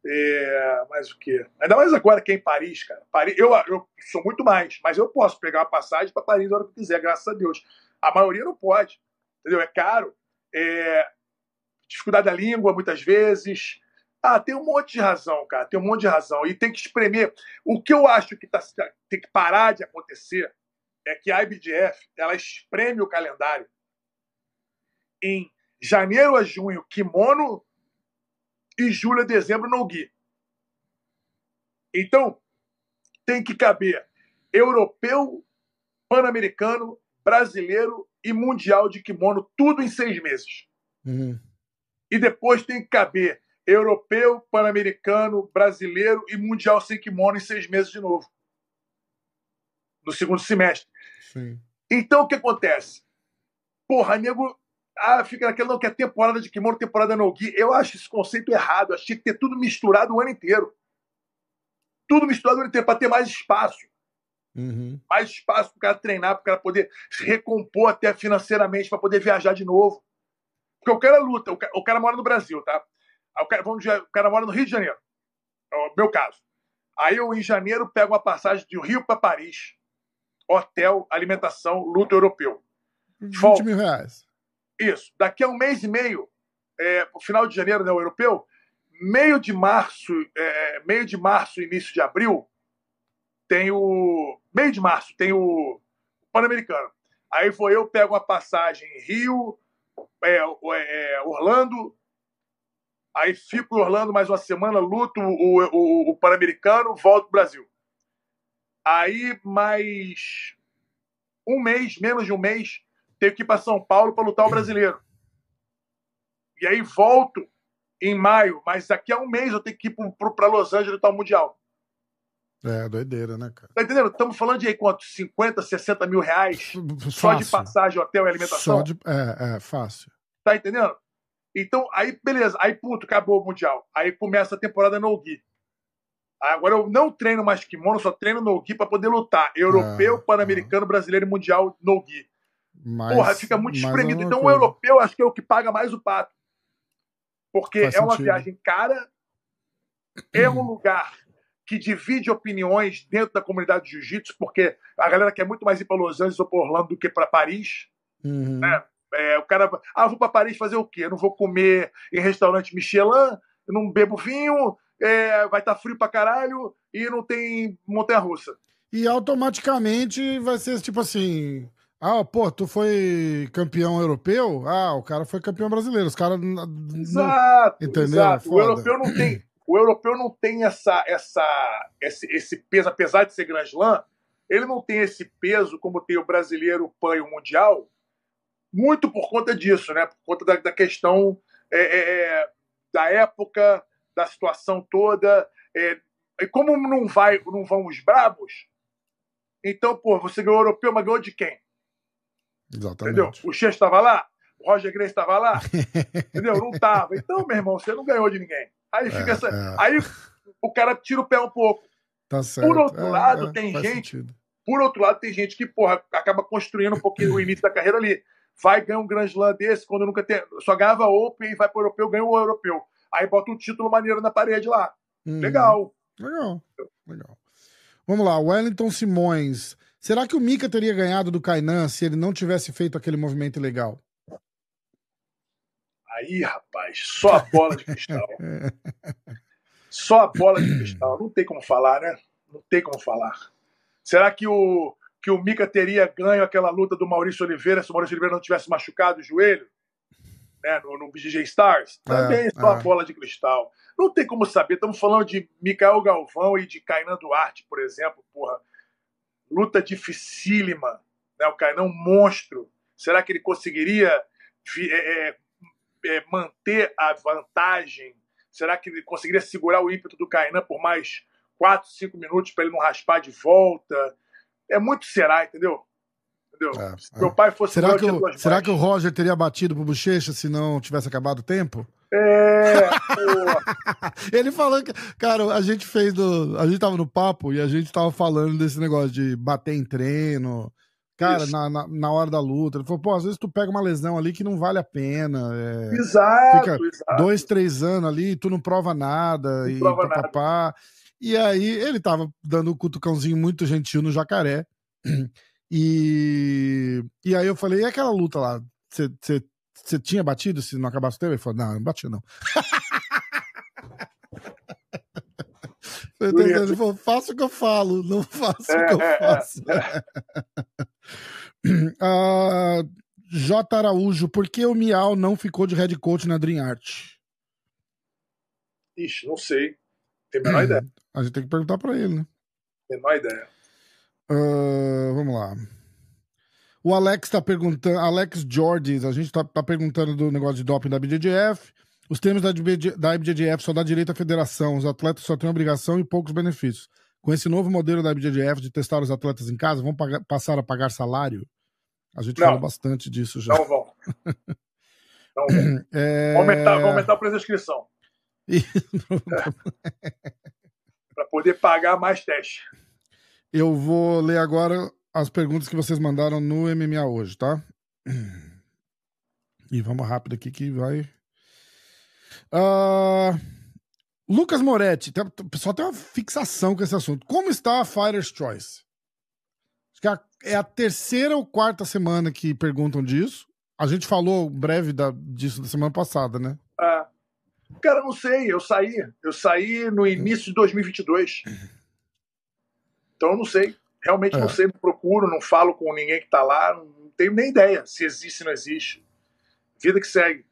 É, mas o quê? Ainda mais agora que é em Paris, cara. Paris, eu, eu sou muito mais, mas eu posso pegar uma passagem para Paris a hora que quiser, graças a Deus. A maioria não pode, entendeu? É caro. É, dificuldade da língua, muitas vezes. Ah, tem um monte de razão, cara. Tem um monte de razão. E tem que espremer. O que eu acho que tá, tem que parar de acontecer é que a IBDF ela espreme o calendário em janeiro a junho, kimono e julho a dezembro no Gui. Então, tem que caber europeu, pan-americano, brasileiro e mundial de kimono, tudo em seis meses. Uhum. E depois tem que caber europeu, pan-americano, brasileiro e mundial sem kimono em seis meses de novo. No segundo semestre. Sim. Então o que acontece? Porra, nego ah, fica naquela, não, que é temporada de kimono, temporada no gi. Eu acho esse conceito errado. Eu achei que ter tudo misturado o ano inteiro. Tudo misturado o ano inteiro, para ter mais espaço. Uhum. Mais espaço para o cara treinar, para o cara poder se recompor até financeiramente, para poder viajar de novo. Porque o cara luta, o cara, o cara mora no Brasil, tá? O cara, vamos dizer, o cara mora no Rio de Janeiro. É o meu caso. Aí eu, em janeiro, pego uma passagem de Rio para Paris. Hotel, alimentação, luta europeu. 20 Volta. mil reais. Isso. Daqui a um mês e meio, é, final de janeiro, né, o europeu, meio de março, é, meio de março, início de abril, tem o. Meio de março, tem o Pan-Americano. Aí foi eu, pego uma passagem em Rio, é, é, Orlando, aí fico em Orlando mais uma semana, luto o, o, o Pan-Americano, volto pro Brasil. Aí mais um mês, menos de um mês, teve que ir para São Paulo para lutar o brasileiro. E aí volto em maio, mas daqui a um mês eu tenho que ir para Los Angeles tal Mundial. É, doideira, né, cara? Tá entendendo? Estamos falando de aí quanto? 50, 60 mil reais fácil. só de passagem, hotel e alimentação? Só de. É, é, fácil. Tá entendendo? Então, aí, beleza. Aí, puto, acabou o Mundial. Aí começa a temporada no Gui. Agora eu não treino mais kimono, só treino no Gui para poder lutar. Europeu, ah, Pan-Americano, ah. Brasileiro e Mundial no Gui. Mas, Porra, fica muito espremido. Então coisa. o europeu acho que é o que paga mais o pato. Porque Faz é uma viagem cara, é um lugar que divide opiniões dentro da comunidade de jiu-jitsu, porque a galera quer muito mais ir para Los Angeles ou para Orlando do que para Paris. Uhum. Né? É, o cara, ah, vou para Paris fazer o quê? Eu não vou comer em restaurante Michelin, não bebo vinho, é, vai estar tá frio para caralho e não tem montanha-russa. E automaticamente vai ser tipo assim. Ah, pô, tu foi campeão europeu? Ah, o cara foi campeão brasileiro. Os caras. Exato. Entendeu? Exato. O europeu não tem o europeu não tem essa, essa, esse, esse peso, apesar de ser Grand Slam, ele não tem esse peso como tem o brasileiro, o PAN e o Mundial, muito por conta disso, né? Por conta da, da questão é, é, é da época, da situação toda. É, e como não, vai, não vão os brabos, então, pô, você ganhou o europeu, mas ganhou de quem? Exatamente. Entendeu? O Che estava lá, o Roger Grace estava lá, [LAUGHS] entendeu? Não estava. Então, meu irmão, você não ganhou de ninguém. Aí fica é, essa... é. Aí o cara tira o pé um pouco. Tá certo. Por outro é, lado, é, tem gente. Sentido. Por outro lado, tem gente que, porra, acaba construindo um pouquinho o início da carreira ali. Vai ganhar um Grand Slam desse, quando nunca tem. Só ganhava Open e vai pro europeu, ganha o europeu. Aí bota um título maneiro na parede lá. Hum. Legal. Legal. Legal. Vamos lá, Wellington Simões. Será que o Mika teria ganhado do Kainan se ele não tivesse feito aquele movimento legal? Aí, rapaz, só a bola de cristal. [LAUGHS] só a bola de cristal. Não tem como falar, né? Não tem como falar. Será que o, que o Mika teria ganho aquela luta do Maurício Oliveira se o Maurício Oliveira não tivesse machucado o joelho? Né, no, no Stars? Também é, só é. a bola de cristal. Não tem como saber. Estamos falando de Mikael Galvão e de Kainan Duarte, por exemplo. Porra, luta dificílima. Né? O Kainan um monstro. Será que ele conseguiria é, é é, manter a vantagem? Será que ele conseguiria segurar o ímpeto do Kainan por mais 4, 5 minutos para ele não raspar de volta? É muito será, entendeu? É, meu é. pai fosse. Será, que o, será que o Roger teria batido pro Bochecha se não tivesse acabado o tempo? É, [LAUGHS] ele falou que, cara, a gente fez do. A gente tava no papo e a gente tava falando desse negócio de bater em treino, Cara, na, na, na, hora da luta, ele falou, pô, às vezes tu pega uma lesão ali que não vale a pena. É, exato, fica exato. dois, três anos ali, tu não prova nada. Não e prova papapá. Nada. E aí ele tava dando um cutucãozinho muito gentil no jacaré. [CLEARS THROAT] E, e aí eu falei, e aquela luta lá? Você tinha batido se não acabasse o tempo? Ele falou, não, não bati não. [LAUGHS] Ele falou, faço o que eu falo, não [LAUGHS] faço é, o que eu é, é. faço. uh, [LAUGHS] J. Araújo, por que o Miau não ficou de head coach na Dream Art? Ixi, não sei. Tem a menor ideia. A gente tem que perguntar pra ele, né? Menor ideia. Uh, vamos lá. O Alex tá perguntando, Alex Jordes, a gente tá, tá perguntando do negócio de doping da BJJF. Os termos da, da IBJJF só dá direito à federação, os atletas só têm obrigação e poucos benefícios. Com esse novo modelo da IBJJF de testar os atletas em casa, vão pagar, passar a pagar salário? A gente não, falou bastante disso já. Não vão. [LAUGHS] Não vão. É... Vão, aumentar, vão aumentar o preço da inscrição. é. Para poder pagar mais teste. Eu vou ler agora as perguntas que vocês mandaram no MMA hoje, tá? E vamos rápido aqui que vai Uh, Lucas Moretti, o pessoal tem uma fixação com esse assunto. Como está a Fighter's Choice? Acho que é a terceira ou quarta semana que perguntam disso. A gente falou breve da, disso da semana passada, né? Ah, cara, não sei. Eu saí. Eu saí no início de 2022. Então eu não sei. Realmente é. não sei. Não procuro, não falo com ninguém que tá lá. Não tenho nem ideia se existe ou não existe. Vida que segue.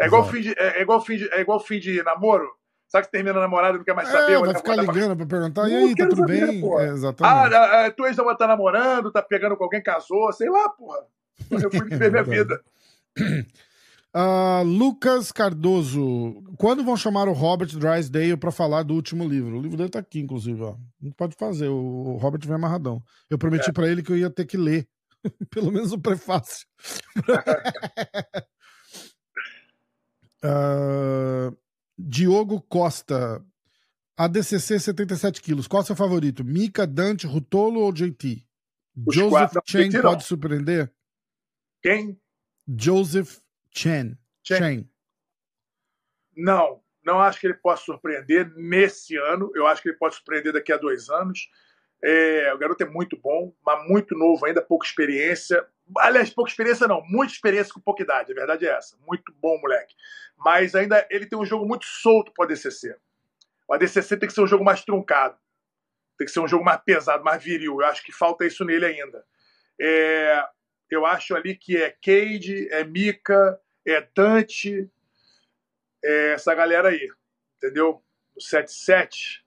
É igual, fim de, é, é, igual fim de, é igual fim de namoro. Sabe que termina namorado e não quer mais saber? É, vai ficar ligando pra perguntar, e aí, tá tudo saber, bem? É, exatamente. Ah, tu ex tá namorando, tá pegando com alguém, casou, sei lá, porra. Eu fui viver minha [LAUGHS] vida. [CLEARS THROAT] Uh, Lucas Cardoso, quando vão chamar o Robert Drysdale para falar do último livro? O livro dele tá aqui, inclusive, ó. Não pode fazer, o Robert vem amarradão. Eu prometi é. para ele que eu ia ter que ler, [LAUGHS] pelo menos o prefácio. uh, [LAUGHS] Diogo Costa, ADCC 77 quilos. Qual é o seu favorito? Mika, Dante, Rutolo ou JT? Os Joseph Chen pode surpreender? Quem? Joseph Chen. Chen. Chen. Não, não acho que ele possa surpreender nesse ano. Eu acho que ele pode surpreender daqui a dois anos. É, o garoto é muito bom, mas muito novo ainda, pouca experiência. Aliás, pouca experiência não, muita experiência com pouca idade, a verdade é essa. Muito bom, moleque. Mas ainda ele tem um jogo muito solto para o ADCC. O ADCC tem que ser um jogo mais truncado. Tem que ser um jogo mais pesado, mais viril. Eu acho que falta isso nele ainda. É, eu acho ali que é Cade, é Mika, é Dante, é essa galera aí, entendeu? O 7-7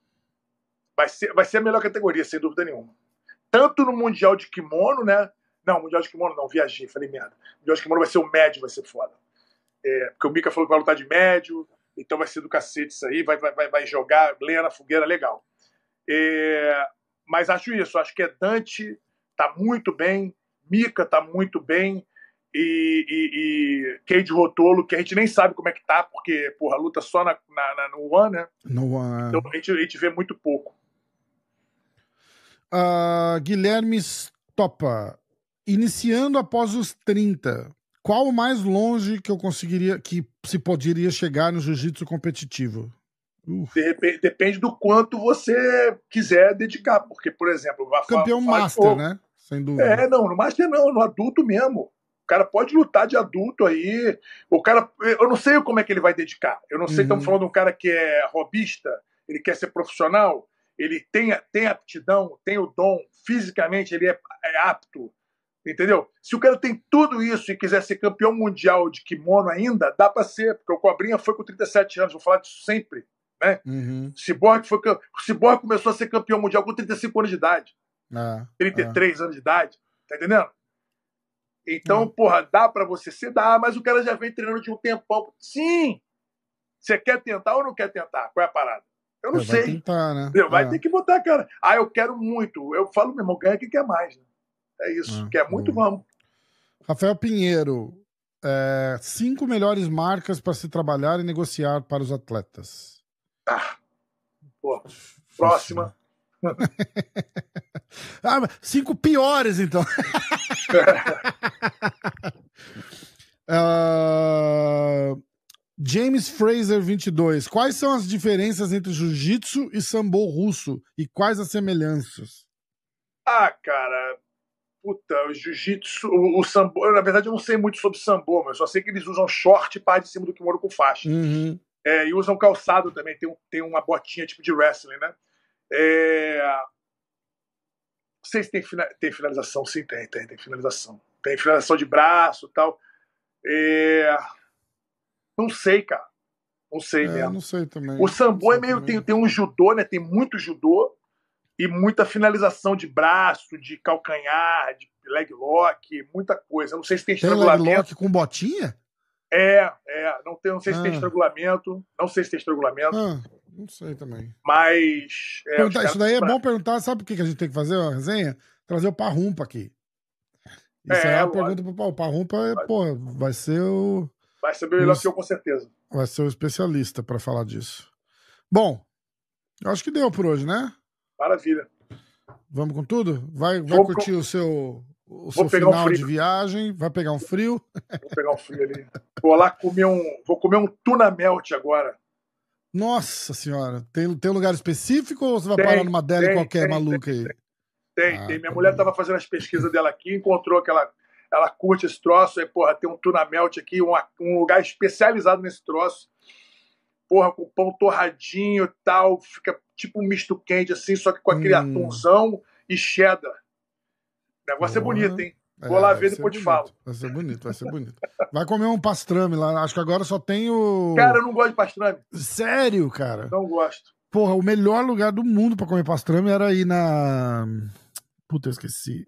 vai ser, vai ser a melhor categoria, sem dúvida nenhuma. Tanto no Mundial de Kimono, né? Não, Mundial de Kimono não, viajei, falei merda. Mundial de Kimono vai ser o médio, vai ser foda. É, porque o Mika falou que vai lutar de médio, então vai ser do cacete isso aí, vai, vai, vai jogar lenha na fogueira, legal. É, mas acho isso, acho que é Dante, tá muito bem, Mika tá muito bem, e, e, e Cade Rotolo, que a gente nem sabe como é que tá, porque, porra, luta só na, na, na no One, né? No One. Então a gente, a gente vê muito pouco. Uh, Guilherme Stopa, iniciando após os 30, qual o mais longe que eu conseguiria, que se poderia chegar no jiu-jitsu competitivo? De depende do quanto você quiser dedicar, porque, por exemplo, campeão master, né? Sem dúvida. É, não, no master não, no adulto mesmo. O cara pode lutar de adulto aí. O cara, eu não sei como é que ele vai dedicar. Eu não sei, estamos uhum. falando de um cara que é robista, ele quer ser profissional, ele tem, tem aptidão, tem o dom, fisicamente ele é, é apto. Entendeu? Se o cara tem tudo isso e quiser ser campeão mundial de kimono ainda, dá para ser, porque o Cobrinha foi com 37 anos, vou falar disso sempre. Né? Uhum. Cyborg foi, o Cyborg começou a ser campeão mundial com 35 anos de idade. Ah, 33 ah. anos de idade. Tá entendendo? Então, hum. porra, dá para você se dar, mas o cara já vem treinando de um tempão. Sim! Você quer tentar ou não quer tentar? Qual é a parada? Eu não sei. Tentar, né? Vai é. ter que botar, cara. Ah, eu quero muito. Eu falo, meu irmão, ganha quem quer mais. Né? É isso. É, quer muito, vamos. Rafael Pinheiro. É, cinco melhores marcas para se trabalhar e negociar para os atletas. Ah, pô. Próxima. [LAUGHS] ah, cinco piores, então. uh, [LAUGHS] James Fraser 22. Quais são as diferenças entre jiu-jitsu e sambo russo? E quais as semelhanças? Ah, cara. Puta, o jiu-jitsu, o, o sambo. Na verdade, eu não sei muito sobre sambo, mas só sei que eles usam short e parte de cima do kimono com faixa. Uhum. É, e usam calçado também, tem, um, tem uma botinha tipo de wrestling, né? É... Não sei se tem, tem finalização. Sim, tem, tem, tem finalização. Tem finalização de braço tal. É... Não sei, cara. Não sei é, mesmo. Não sei também. O sambo é meio. Tem, tem um judô, né? Tem muito judô e muita finalização de braço, de calcanhar, de leg lock, muita coisa. não sei se tem estrangulamento. Tem leg lock com botinha? É, é. Não, tem, não sei se tem ah. estrangulamento. Não sei se tem estrangulamento. Ah. Não sei também. Mas. É, isso daí é bom perguntar, sabe por que a gente tem que fazer a resenha? Trazer o Parrumpa aqui. Isso é, é uma pergunta pro O Parrumpa, é, pô, vai ser o. Vai saber melhor que eu, com certeza. Vai ser o especialista para falar disso. Bom, eu acho que deu por hoje, né? Maravilha. Vamos com tudo? Vai, vai curtir com... o seu, o seu final um de viagem? Vai pegar um frio? Vou pegar um frio ali. Vou lá comer um. Vou comer um tuna melt agora. Nossa senhora, tem, tem lugar específico ou você vai tem, parar numa dela qualquer tem, maluca aí? Tem, ah, tem. Minha tá mulher estava fazendo as pesquisas dela aqui, encontrou que ela, curte esse troço, aí, porra, tem um tuna melt aqui, um, um lugar especializado nesse troço. Porra, com pão torradinho e tal, fica tipo um misto quente assim, só que com aquele hum. atumzão e cheddar. O negócio porra. é bonito, hein? Vou é, lá ver, depois te falo. Vai ser bonito, vai ser bonito. Vai comer um pastrame lá. Acho que agora só tem o. Cara, eu não gosto de pastrame. Sério, cara? Não gosto. Porra, o melhor lugar do mundo para comer pastrame era aí na. Puta, eu esqueci.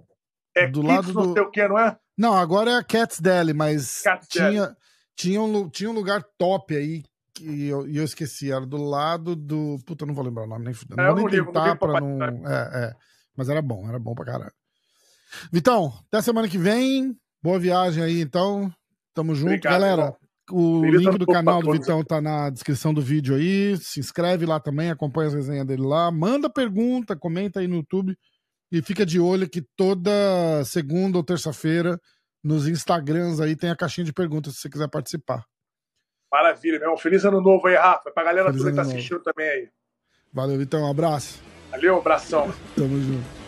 É do lado do. Não sei o que, não é? Não, agora é a Cat's Deli, mas Cat's tinha, Deli. tinha um, tinha um lugar top aí e eu, eu esqueci, era do lado do. Puta, não vou lembrar o nome nem fudendo. É, não vou nem tentar ligo, pra não. É, é. Mas era bom, era bom pra caralho. Vitão, até semana que vem. Boa viagem aí, então. Tamo junto. Obrigado, Galera, irmão. o link do canal do Vitão tá na descrição do vídeo aí. Se inscreve lá também, acompanha as resenhas dele lá. Manda pergunta, comenta aí no YouTube. E fica de olho que toda segunda ou terça-feira nos Instagrams aí tem a caixinha de perguntas se você quiser participar. Maravilha, meu. Feliz ano novo aí, Rafa. Pra galera Feliz toda que tá assistindo novo. também aí. Valeu, então. Um abraço. Valeu, abração. Tamo junto.